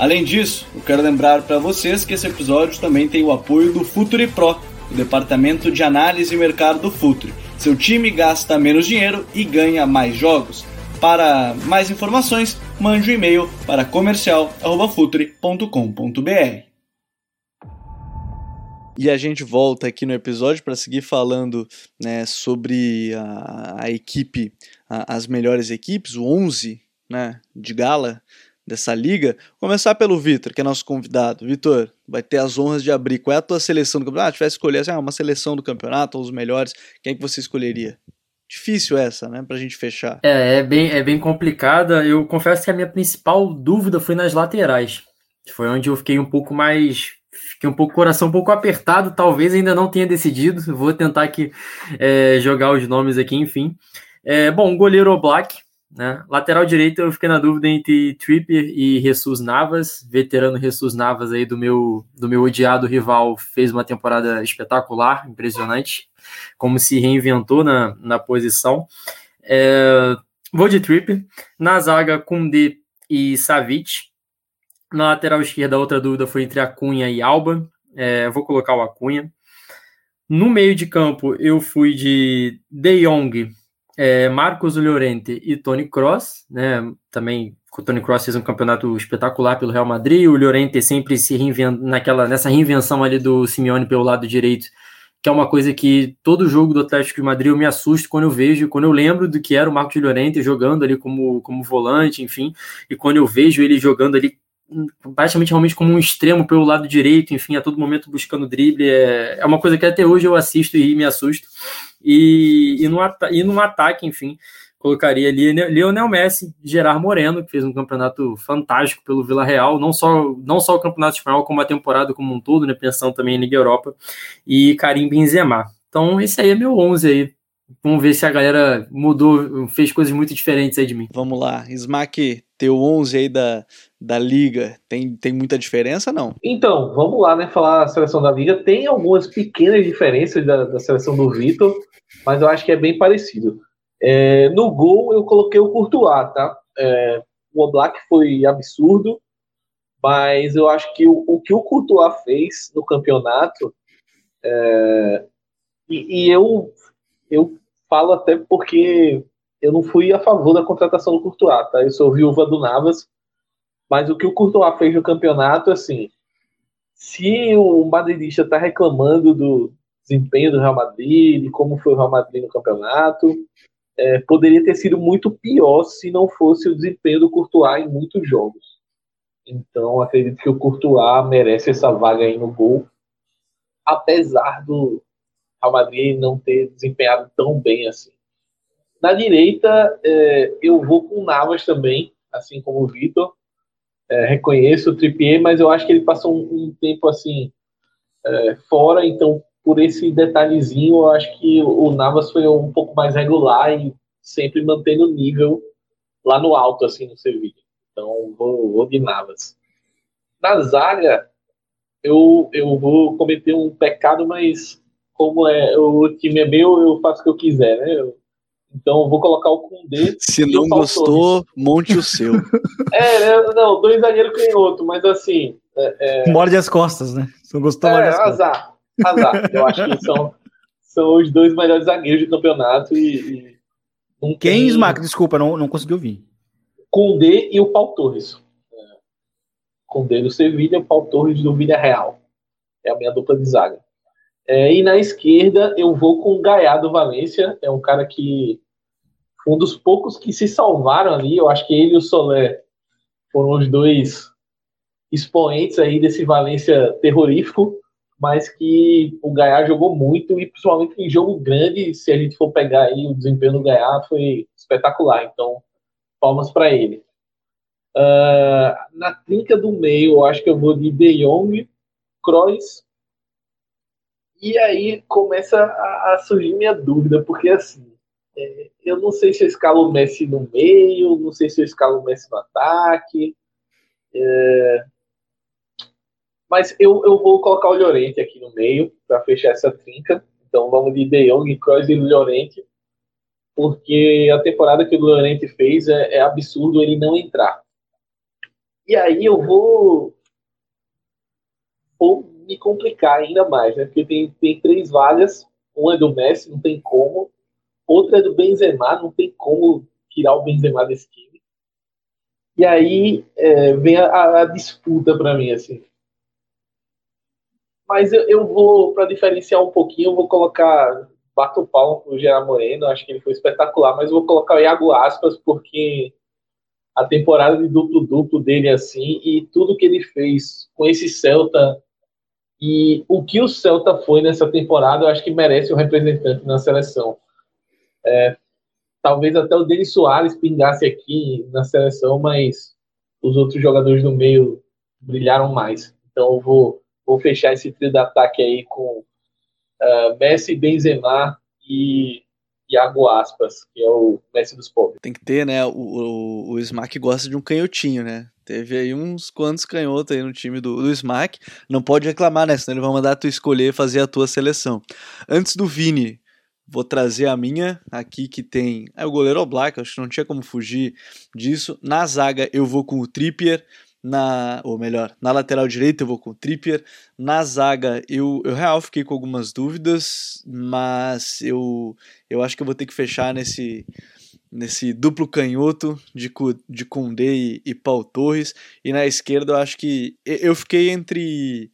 Além disso, eu quero lembrar para vocês que esse episódio também tem o apoio do Futuri Pro, o departamento de análise e mercado do Futuri. Seu time gasta menos dinheiro e ganha mais jogos. Para mais informações, mande um e-mail para comercial@futuri.com.br. E a gente volta aqui no episódio para seguir falando né, sobre a, a equipe, a, as melhores equipes, o 11 né, de gala dessa liga. Começar pelo Vitor, que é nosso convidado. Vitor, vai ter as honras de abrir. Qual é a tua seleção do campeonato? Ah, tivesse escolher assim, ah, uma seleção do campeonato, ou os melhores, quem é que você escolheria? Difícil essa, né, pra gente fechar.
É, é bem, é bem complicada. Eu confesso que a minha principal dúvida foi nas laterais. Foi onde eu fiquei um pouco mais fiquei um pouco coração um pouco apertado, talvez ainda não tenha decidido. Vou tentar aqui é, jogar os nomes aqui, enfim. É, bom, goleiro Black, né? Lateral direito, eu fiquei na dúvida entre Tripper e Jesus Navas, veterano Jesus Navas aí do meu, do meu odiado rival, fez uma temporada espetacular, impressionante, como se reinventou na, na posição. É, vou de Tripper. Na zaga, Kunde e Savic. Na lateral esquerda, outra dúvida foi entre Acunha e Alba. É, vou colocar o Acunha. No meio de campo, eu fui de De Jong é, Marcos Llorente e Tony Cross, né? Também o Tony Cross fez um campeonato espetacular pelo Real Madrid. O Llorente sempre se reinventa naquela nessa reinvenção ali do Simeone pelo lado direito, que é uma coisa que todo jogo do Atlético de Madrid eu me assusto quando eu vejo, quando eu lembro do que era o Marcos Llorente jogando ali como, como volante, enfim, e quando eu vejo ele jogando ali praticamente realmente como um extremo pelo lado direito, enfim, a todo momento buscando drible, é, é uma coisa que até hoje eu assisto e me assusto. E, e, no, e no ataque, enfim, colocaria ali Lionel Messi, Gerard Moreno, que fez um campeonato fantástico pelo Vila Real, não só, não só o campeonato espanhol, como a temporada como um todo, né, pensando também em Liga Europa, e Karim Benzema. Então, esse aí é meu 11 aí. Vamos ver se a galera mudou, fez coisas muito diferentes aí de mim.
Vamos lá. Smack, teu 11 aí da, da Liga, tem, tem muita diferença, não?
Então, vamos lá, né, falar a seleção da Liga. Tem algumas pequenas diferenças da, da seleção do Vitor, mas eu acho que é bem parecido. É, no gol, eu coloquei o Courtois, tá? É, o Oblak foi absurdo, mas eu acho que o, o que o Courtois fez no campeonato, é, e, e, eu, eu falo até porque eu não fui a favor da contratação do Courtois, tá? Eu sou viúva do Navas, mas o que o Courtois fez no campeonato, assim, se o madridista está reclamando do desempenho do Real Madrid, de como foi o Real Madrid no campeonato, é, poderia ter sido muito pior se não fosse o desempenho do Courtois em muitos jogos. Então, acredito que o Courtois merece essa vaga aí no gol, apesar do Real Madrid não ter desempenhado tão bem assim. Na direita, é, eu vou com o Navas também, assim como o Vitor. É, reconheço o Trippier, mas eu acho que ele passou um, um tempo assim é, fora, então por esse detalhezinho, eu acho que o Navas foi um pouco mais regular e sempre mantendo o nível lá no alto, assim, no Sevilla. Então, vou, vou de Navas. Na zaga, eu, eu vou cometer um pecado, mas como é o time é meu, eu faço o que eu quiser, né? Eu, então, vou colocar o Kundê. <laughs>
Se não gostou, monte o seu. <laughs>
é, não, dois zagueiros outro, mas assim. É,
é... Morde as costas, né? Se não gostou,
é, azar. Azar. Eu acho que são, são os dois melhores zagueiros do campeonato e.
e Quem, tem... Smack? Desculpa, não, não consegui ouvir.
Kundê e o Paul Torres. É, Kundê do Sevilha e o Paul Torres do Villarreal. É a minha dupla de zaga. É, e na esquerda eu vou com o Gaiá do Valência. É um cara que um dos poucos que se salvaram ali. Eu acho que ele e o Soler foram os dois expoentes aí desse Valência terrorífico, mas que o Gaiá jogou muito e principalmente em jogo grande, se a gente for pegar aí o desempenho do Gaiá foi espetacular. Então palmas para ele. Uh, na trinca do meio, eu acho que eu vou de De Jong, Kroos. E aí começa a, a surgir minha dúvida, porque assim, é, eu não sei se eu escalo o Messi no meio, não sei se eu escalo o Messi no ataque. É, mas eu, eu vou colocar o Llorente aqui no meio para fechar essa trinca. Então vamos de De Jong, Kroos e Llorente porque a temporada que o Llorente fez é, é, absurdo ele não entrar. E aí eu vou, me complicar ainda mais, né? Porque tem, tem três vagas, uma é do Messi, não tem como, outra é do Benzema, não tem como tirar o Benzema desse time. E aí é, vem a, a disputa para mim, assim. Mas eu, eu vou, para diferenciar um pouquinho, eu vou colocar bato o palmo pro Gerard Moreno, acho que ele foi espetacular, mas vou colocar o Iago Aspas porque a temporada de duplo-duplo dele assim e tudo que ele fez com esse Celta e o que o Celta foi nessa temporada, eu acho que merece um representante na seleção. É, talvez até o Denis Soares pingasse aqui na seleção, mas os outros jogadores do meio brilharam mais. Então eu vou, vou fechar esse trio de ataque aí com uh, Messi, Benzema e Iago Aspas, que é o Messi dos pobres.
Tem que ter, né? O, o, o Smack gosta de um canhotinho, né? Teve aí uns quantos canhotos aí no time do, do Smack. Não pode reclamar, né? Senão ele vai mandar tu escolher fazer a tua seleção. Antes do Vini, vou trazer a minha aqui que tem. É o goleiro Black, acho que não tinha como fugir disso. Na zaga eu vou com o Trippier na, ou melhor, na lateral direita eu vou com o Trippier, na zaga eu, eu real fiquei com algumas dúvidas, mas eu, eu acho que eu vou ter que fechar nesse, nesse duplo canhoto de, de Koundé e, e Paul Torres, e na esquerda eu acho que eu fiquei entre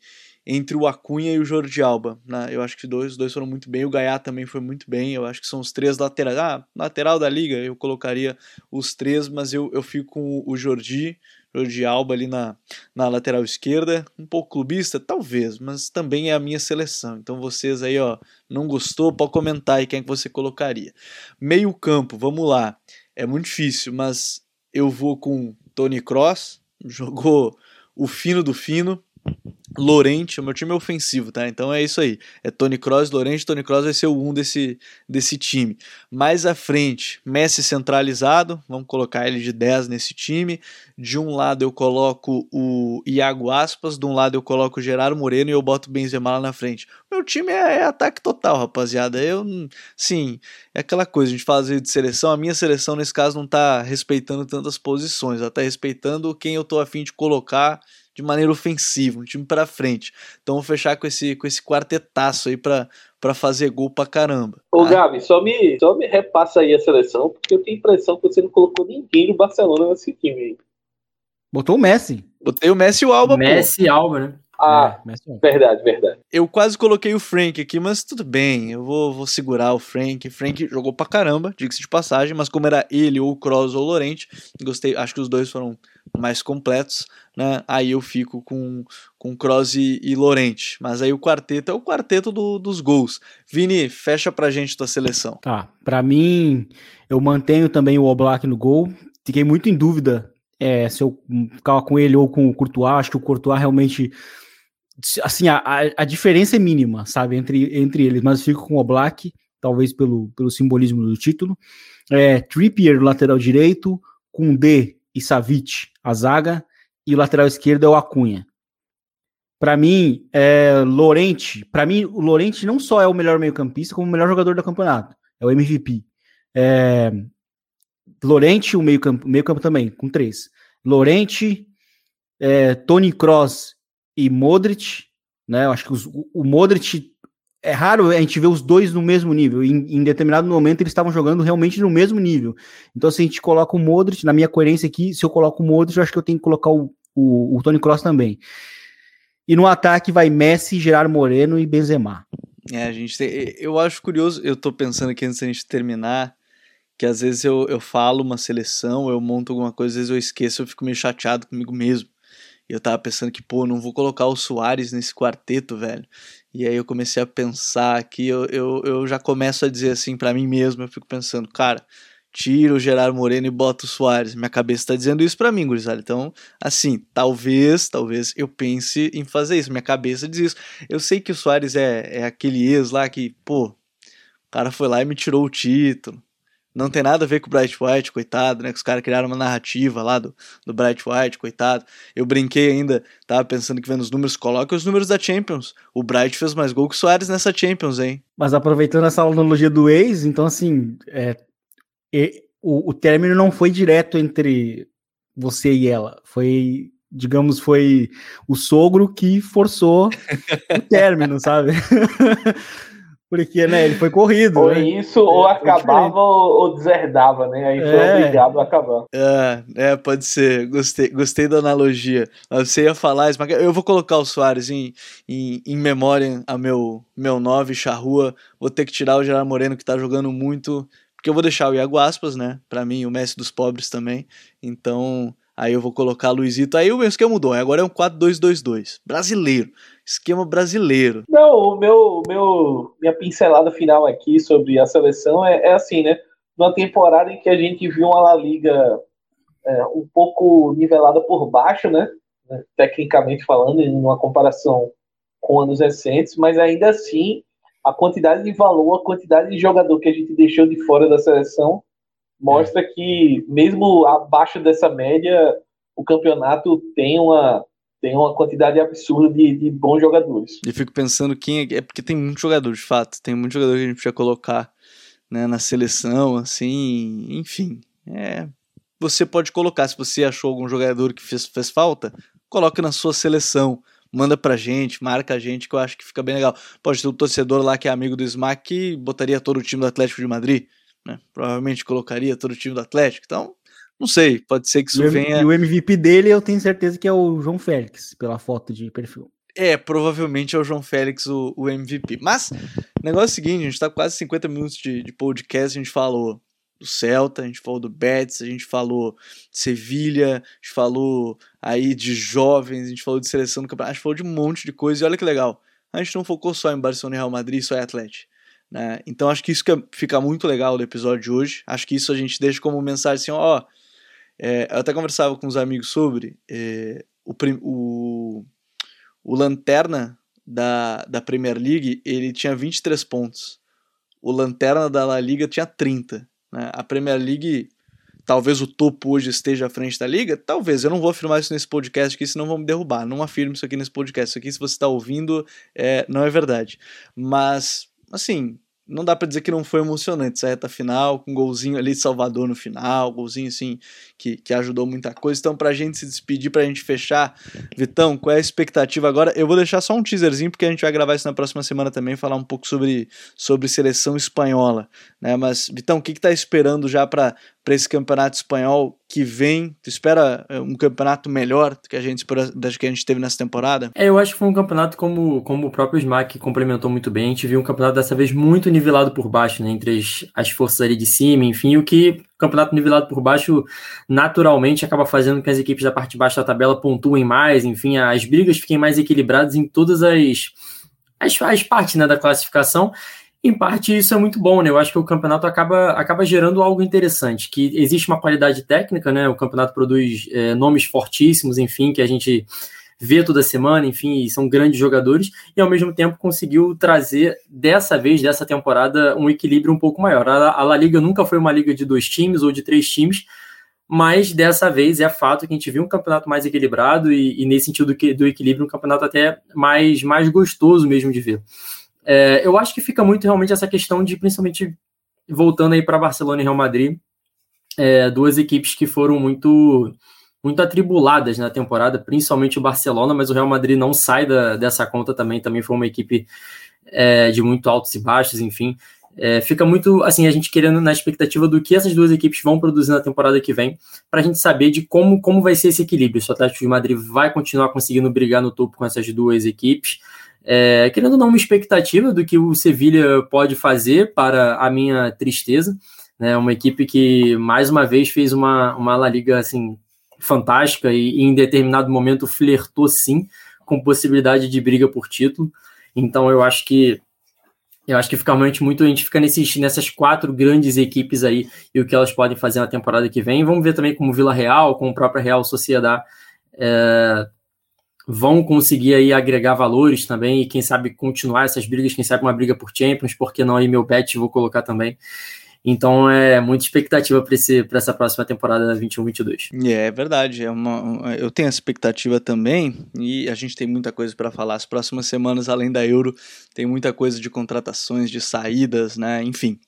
entre o Acunha e o Jordi Alba. Né? Eu acho que dois, os dois foram muito bem. O Gaiá também foi muito bem. Eu acho que são os três laterais. Ah, lateral da liga, eu colocaria os três, mas eu, eu fico com o Jordi, de Alba ali na, na lateral esquerda, um pouco clubista, talvez, mas também é a minha seleção. Então vocês aí, ó, não gostou, pode comentar aí quem é que você colocaria. Meio campo, vamos lá. É muito difícil, mas eu vou com Tony Cross, <laughs> jogou o fino do fino. Lorente, o meu time é ofensivo, tá? Então é isso aí. É Tony Kroos, Lorente, Tony Kroos vai ser o 1 um desse, desse time. Mais à frente, Messi centralizado, vamos colocar ele de 10 nesse time. De um lado eu coloco o Iago Aspas, de um lado eu coloco o Gerardo Moreno e eu boto o Benzema lá na frente. Meu time é, é ataque total, rapaziada. Eu, sim, é aquela coisa, a gente fala de seleção, a minha seleção nesse caso não tá respeitando tantas posições, ela tá respeitando quem eu tô afim de colocar de maneira ofensiva, um time para frente. Então vou fechar com esse, com esse quartetaço aí para para fazer gol pra caramba.
Ô, ah. Gabi, só me, só me repassa aí a seleção, porque eu tenho a impressão que você não colocou ninguém do Barcelona nesse time aí.
Botou o Messi.
Botei o Messi e o Alba,
Messi e Alba, né?
Ah, é, verdade, verdade.
Eu quase coloquei o Frank aqui, mas tudo bem, eu vou, vou segurar o Frank. Frank jogou pra caramba, diga-se de passagem, mas como era ele ou o Cross ou o Lorente, gostei, acho que os dois foram mais completos, né? Aí eu fico com, com Kroos e, e Lorente. Mas aí o quarteto é o quarteto do, dos gols. Vini, fecha pra gente tua seleção.
Tá, pra mim, eu mantenho também o Oblak no gol. Fiquei muito em dúvida é, se eu ficava com ele ou com o Courtois. Acho que o Courtois realmente assim, a, a diferença é mínima, sabe, entre, entre eles, mas fico com o Black, talvez pelo, pelo simbolismo do título. É, Trippier, lateral direito, com D e Savic, a zaga, e o lateral esquerdo é o Acunha. Para mim, é, Lorente, para mim, o Lorente não só é o melhor meio-campista, como o melhor jogador do campeonato, é o MVP. É, Lorente, o meio-campo meio campo também, com três. Lorente, é, Tony Cross e Modric, né? Eu acho que os, o Modric é raro a gente ver os dois no mesmo nível. Em, em determinado momento eles estavam jogando realmente no mesmo nível. Então, se a gente coloca o Modric, na minha coerência aqui, se eu coloco o Modric, eu acho que eu tenho que colocar o, o, o Tony Cross também. E no ataque vai Messi, Gerard Moreno e Benzema.
É, a gente tem, eu acho curioso, eu tô pensando aqui antes da gente terminar, que às vezes eu, eu falo uma seleção, eu monto alguma coisa, às vezes eu esqueço, eu fico meio chateado comigo mesmo. E eu tava pensando que, pô, não vou colocar o Soares nesse quarteto, velho. E aí eu comecei a pensar que eu, eu, eu já começo a dizer assim para mim mesmo, eu fico pensando, cara, tira o Gerard Moreno e bota o Soares. Minha cabeça tá dizendo isso para mim, gurizada. Então, assim, talvez, talvez eu pense em fazer isso. Minha cabeça diz isso. Eu sei que o Soares é, é aquele ex lá que, pô, o cara foi lá e me tirou o título. Não tem nada a ver com o Bright White, coitado, né? Que os caras criaram uma narrativa lá do, do Bright White, coitado. Eu brinquei ainda, tava pensando que vendo os números, coloca os números da Champions. O Bright fez mais gol que o Soares nessa Champions, hein?
Mas aproveitando essa analogia do ex, então assim, é, é, o, o término não foi direto entre você e ela. Foi digamos, foi o sogro que forçou o término, sabe? <laughs> Porque, né, ele foi corrido.
Ou
né?
isso, ou é, acabava ou, ou, deserdava, né? Aí foi é. obrigado a acabar.
É, é, pode ser. Gostei, gostei da analogia. Você ia falar isso, mas eu vou colocar o Soares em, em, em memória a meu, meu 9, Charrua. Vou ter que tirar o Gerard Moreno, que tá jogando muito. Porque eu vou deixar o Iago Aspas, né? Pra mim, o Messi dos pobres também. Então, aí eu vou colocar Luizito. Aí o meu esquema mudou. Agora é um 4-2-2-2. Brasileiro esquema brasileiro.
Não, o meu, meu minha pincelada final aqui sobre a seleção é, é assim, né? Numa temporada em que a gente viu uma La Liga é, um pouco nivelada por baixo, né? Tecnicamente falando, em uma comparação com anos recentes, mas ainda assim a quantidade de valor, a quantidade de jogador que a gente deixou de fora da seleção mostra que mesmo abaixo dessa média o campeonato tem uma tem uma quantidade absurda de, de bons jogadores.
E fico pensando quem é, é porque tem muito jogador, de fato, tem muito jogador que a gente precisa colocar né, na seleção, assim, enfim. É, você pode colocar, se você achou algum jogador que fez, fez falta, coloque na sua seleção, manda pra gente, marca a gente, que eu acho que fica bem legal. Pode ter um torcedor lá que é amigo do Smack que botaria todo o time do Atlético de Madrid, né? Provavelmente colocaria todo o time do Atlético, então não sei, pode ser que isso
e
venha.
E o MVP dele eu tenho certeza que é o João Félix, pela foto de perfil.
É, provavelmente é o João Félix o, o MVP. Mas, o negócio é o seguinte: a gente tá quase 50 minutos de, de podcast, a gente falou do Celta, a gente falou do Betis, a gente falou de Sevilha, a gente falou aí de jovens, a gente falou de seleção do campeonato, a gente falou de um monte de coisa, e olha que legal. A gente não focou só em Barcelona e Real Madrid, só em Atlético. Né? Então acho que isso que é, fica muito legal do episódio de hoje. Acho que isso a gente deixa como mensagem assim, ó, é, eu até conversava com os amigos sobre é, o, o, o Lanterna da, da Premier League, ele tinha 23 pontos. O Lanterna da La Liga tinha 30. Né? A Premier League, talvez o topo hoje esteja à frente da Liga, talvez. Eu não vou afirmar isso nesse podcast aqui, senão vão me derrubar. Não afirmo isso aqui nesse podcast. Isso aqui, se você está ouvindo, é, não é verdade. Mas, assim, não dá para dizer que não foi emocionante essa reta final, com um golzinho ali de Salvador no final, golzinho assim que, que ajudou muita coisa. Então, pra gente se despedir, pra gente fechar, Vitão, qual é a expectativa agora? Eu vou deixar só um teaserzinho, porque a gente vai gravar isso na próxima semana também, falar um pouco sobre, sobre seleção espanhola, né? Mas, Vitão, o que, que tá esperando já para esse campeonato espanhol que vem? Tu espera eh, um campeonato melhor do que a gente, do que a gente teve nessa temporada?
É, eu acho que foi um campeonato como, como o próprio Smack complementou muito bem. A gente viu um campeonato dessa vez muito nivelado por baixo, né? Entre as, as forças ali de cima, enfim, o que campeonato nivelado por baixo naturalmente acaba fazendo com que as equipes da parte de baixo da tabela pontuem mais, enfim, as brigas fiquem mais equilibradas em todas as, as, as partes né, da classificação. Em parte isso é muito bom, né? Eu acho que o campeonato acaba, acaba gerando algo interessante, que existe uma qualidade técnica, né? O campeonato produz é, nomes fortíssimos, enfim, que a gente vê toda semana, enfim, são grandes jogadores, e ao mesmo tempo conseguiu trazer, dessa vez, dessa temporada, um equilíbrio um pouco maior. A, La Liga nunca foi uma liga de dois times ou de três times, mas dessa vez é fato que a gente viu um campeonato mais equilibrado e, e nesse sentido do, do, equilíbrio, um campeonato até mais, mais gostoso mesmo de ver. É, eu acho que fica muito realmente essa questão de, principalmente, voltando aí para Barcelona e Real Madrid, é, duas equipes que foram muito muito atribuladas na temporada, principalmente o Barcelona, mas o Real Madrid não sai da, dessa conta também, também foi uma equipe é, de muito altos e baixos, enfim. É, fica muito assim a gente querendo na expectativa do que essas duas equipes vão produzir na temporada que vem, para a gente saber de como, como vai ser esse equilíbrio. Se o Atlético de Madrid vai continuar conseguindo brigar no topo com essas duas equipes. É, querendo dar uma expectativa do que o Sevilha pode fazer para a minha tristeza. Né, uma equipe que mais uma vez fez uma, uma La Liga assim, fantástica e, em determinado momento flertou sim com possibilidade de briga por título. Então eu acho que eu acho que fica realmente muito a gente fica nesses, nessas quatro grandes equipes aí e o que elas podem fazer na temporada que vem. Vamos ver também como Vila Real, com o próprio Real Sociedade é, vão conseguir aí agregar valores também e quem sabe continuar essas brigas, quem sabe uma briga por Champions, porque não aí meu bet vou colocar também. Então é muita expectativa para essa próxima temporada 21-22.
É, é verdade, é uma, eu tenho essa expectativa também e a gente tem muita coisa para falar. As próximas semanas, além da Euro, tem muita coisa de contratações, de saídas, né? Enfim,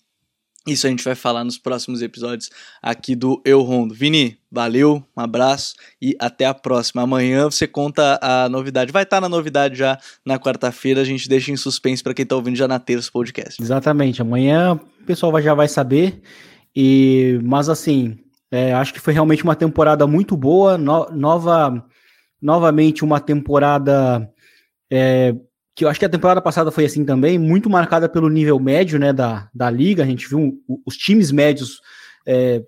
isso a gente vai falar nos próximos episódios aqui do Eu Rondo. Vini, valeu, um abraço e até a próxima. Amanhã você conta a novidade. Vai estar na novidade já na quarta-feira. A gente deixa em suspense para quem está ouvindo já na terça podcast.
Exatamente. Amanhã o pessoal já vai saber. E mas assim, é, acho que foi realmente uma temporada muito boa. No, nova, novamente uma temporada é, que eu acho que a temporada passada foi assim também, muito marcada pelo nível médio né, da, da liga. A gente viu os times médios é,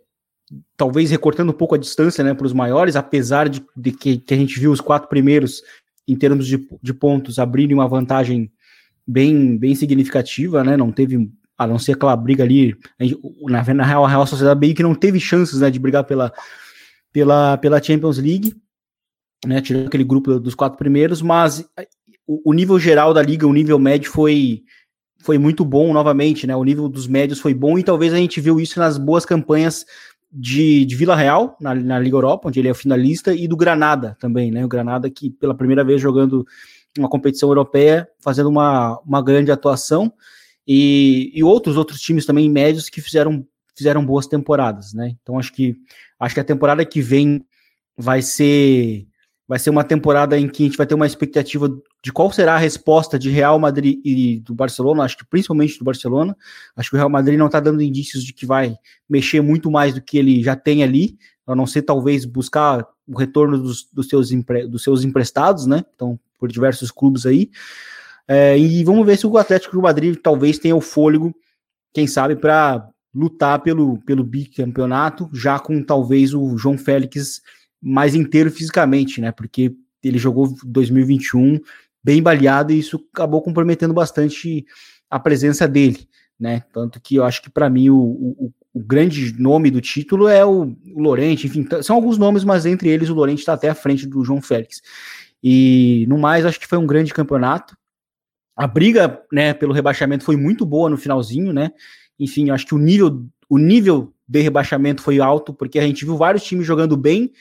talvez recortando um pouco a distância né, para os maiores, apesar de, de que, que, a gente viu os quatro primeiros, em termos de, de pontos, abrirem uma vantagem bem, bem significativa, né? Não teve, a não ser aquela briga ali, na, na Real, a Real Sociedade bem que não teve chances né, de brigar pela, pela, pela Champions League, né? Tirando aquele grupo dos quatro primeiros, mas o, nível geral da liga, o nível médio foi foi muito bom novamente, né? O nível dos médios foi bom e talvez a gente viu isso nas boas campanhas de, de Vila Real, na, na Liga Europa, onde ele é o finalista, e do Granada também, né? O Granada que pela primeira vez jogando uma competição europeia, fazendo uma, uma grande atuação, e, e outros outros times também médios que fizeram fizeram boas temporadas, né? Então acho que acho que a temporada que vem vai ser vai ser uma temporada em que a gente vai ter uma expectativa de qual será a resposta de Real Madrid e do Barcelona, acho que principalmente do Barcelona. Acho que o Real Madrid não está dando indícios de que vai mexer muito mais do que ele já tem ali, a não ser talvez buscar o retorno dos, dos, seus, empre, dos seus emprestados, né? Então, por diversos clubes aí. É, e vamos ver se o Atlético do Madrid talvez tenha o fôlego, quem sabe, para lutar pelo, pelo bicampeonato, já com talvez o João Félix mais inteiro fisicamente, né? Porque ele jogou 2021 bem baleado e isso acabou comprometendo bastante a presença dele, né? Tanto que eu acho que para mim o, o, o, grande nome do título é o, o Lorente, enfim, são alguns nomes, mas entre eles o Lorente está até à frente do João Félix. E no mais, acho que foi um grande campeonato. A briga, né, pelo rebaixamento foi muito boa no finalzinho, né? Enfim, acho que o nível, o nível de rebaixamento foi alto, porque a gente viu vários times jogando bem.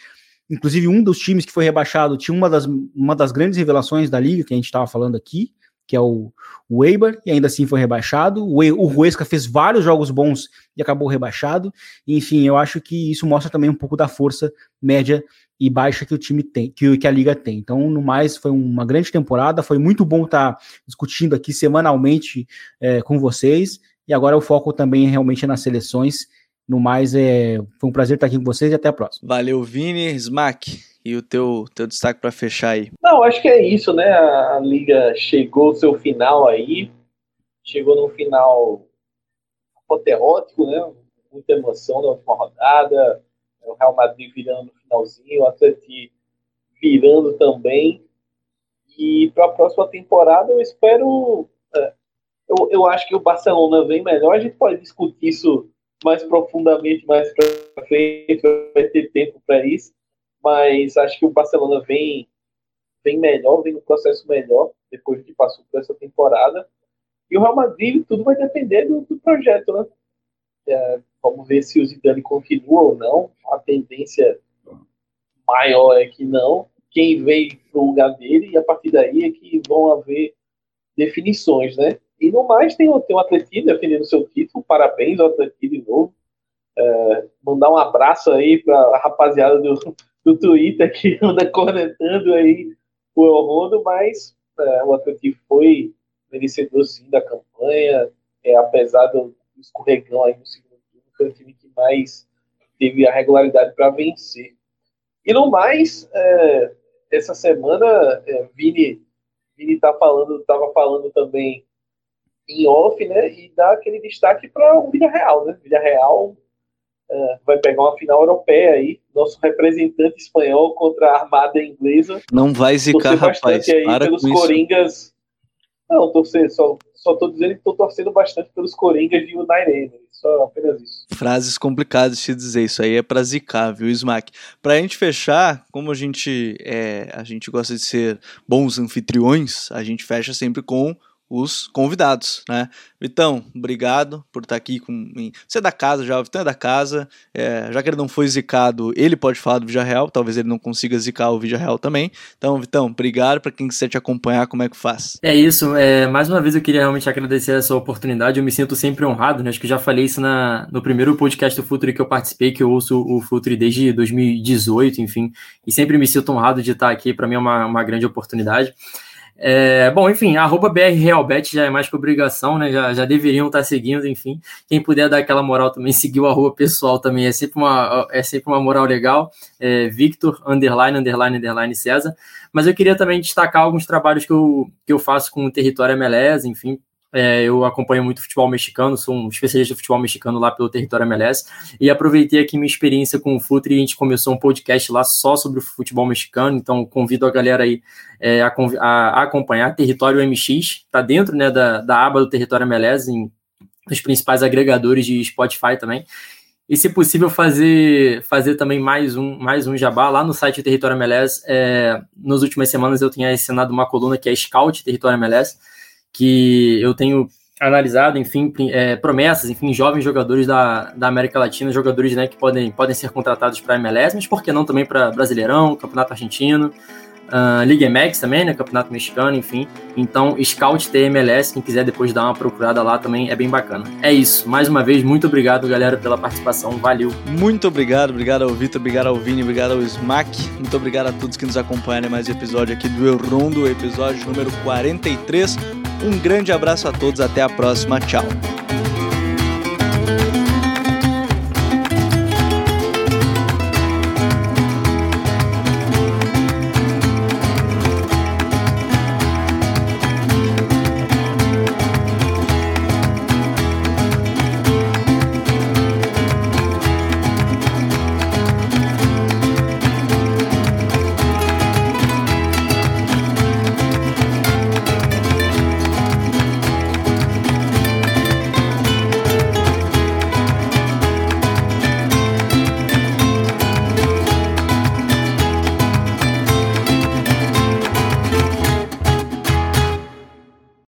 Inclusive, um dos times que foi rebaixado tinha uma das, uma das grandes revelações da liga que a gente estava falando aqui, que é o, o Eibar, e ainda assim foi rebaixado. O, o Ruesca fez vários jogos bons e acabou rebaixado. Enfim, eu acho que isso mostra também um pouco da força média e baixa que o time tem, que, que a liga tem. Então, no mais, foi uma grande temporada. Foi muito bom estar tá discutindo aqui semanalmente é, com vocês. E agora o foco também é realmente nas seleções. No mais, é, foi um prazer estar aqui com vocês e até a próxima.
Valeu, Vini, Smack e o teu, teu destaque para fechar aí?
Não, acho que é isso, né? A liga chegou ao seu final aí, chegou no final apoteótico, né? Muita emoção na última rodada, o Real Madrid virando no finalzinho, o Atlético virando também. E para a próxima temporada eu espero. É, eu, eu acho que o Barcelona vem melhor, a gente pode discutir isso mais profundamente mais para frente, vai ter tempo para isso mas acho que o Barcelona vem, vem melhor, vem no processo melhor depois que passou por essa temporada. E o Real Madrid, tudo vai depender do, do projeto, né? É, vamos ver se o Zidane continua ou não. A tendência maior é que não. Quem veio para o lugar dele, e a partir daí é que vão haver definições, né? E no mais, tem, tem o Atlético defendendo seu título. Parabéns ao Atlético de novo. É, mandar um abraço aí para a rapaziada do, do Twitter que <laughs> anda cornetando aí o Rodo, mas é, o Atlético foi merecedor sim da campanha, é, apesar do escorregão aí no segundo turno, foi o time que mais teve a regularidade para vencer. E no mais, é, essa semana, é, Vini Vini tá falando, estava falando também em off, né? E dá aquele destaque para o Villarreal, né? Villarreal Uh, vai pegar uma final europeia aí, nosso representante espanhol contra a armada inglesa.
Não vai zicar, rapaz.
Aí para pelos Coringas. Isso. Não, torcer, só, só tô dizendo que tô torcendo bastante pelos Coringas de United. Só apenas isso.
Frases complicadas de dizer, isso aí é pra zicar, viu, Smack? Pra gente fechar, como a gente, é, a gente gosta de ser bons anfitriões, a gente fecha sempre com os convidados, né? Vitão, obrigado por estar aqui com Você é da casa já, o Vitão é da casa. É, já que ele não foi zicado, ele pode falar do Vídeo Real. Talvez ele não consiga zicar o Vídeo Real também. Então, Vitão, obrigado para quem quiser te acompanhar, como é que faz?
É isso. É, mais uma vez eu queria realmente agradecer essa oportunidade. Eu me sinto sempre honrado, né? Acho que já falei isso na, no primeiro podcast do Futuri que eu participei, que eu ouço o Futuri desde 2018, enfim. E sempre me sinto honrado de estar aqui. Para mim é uma, uma grande oportunidade. É, bom, enfim, arroba BRRealBet já é mais que obrigação, né? Já, já deveriam estar seguindo, enfim. Quem puder dar aquela moral também, <laughs> seguir o arroba pessoal também é sempre uma, é sempre uma moral legal. É, Victor, underline, underline, underline César. Mas eu queria também destacar alguns trabalhos que eu, que eu faço com o Território MLS, enfim, é, eu acompanho muito futebol mexicano, sou um especialista de futebol mexicano lá pelo território MLS e aproveitei aqui minha experiência com o Futre e a gente começou um podcast lá só sobre o futebol mexicano. Então convido a galera aí é, a, a, acompanhar Território MX, tá dentro né, da, da aba do Território MLS, em, nos principais agregadores de Spotify também. E se possível fazer fazer também mais um mais um jabá lá no site Território MLS. É, nas últimas semanas eu tinha assinado uma coluna que é Scout Território MLS que eu tenho analisado, enfim, é, promessas, enfim, jovens jogadores da, da América Latina, jogadores né, que podem, podem ser contratados para a MLS, mas por que não também para Brasileirão, Campeonato Argentino, uh, Liga MX também, né, Campeonato Mexicano, enfim. Então, Scout TMLS, quem quiser depois dar uma procurada lá também é bem bacana. É isso, mais uma vez, muito obrigado, galera, pela participação, valeu.
Muito obrigado, obrigado ao Vitor, obrigado ao Vini, obrigado ao Smack, muito obrigado a todos que nos acompanham em mais um episódio aqui do Eu Rondo, episódio número 43. Um grande abraço a todos, até a próxima, tchau.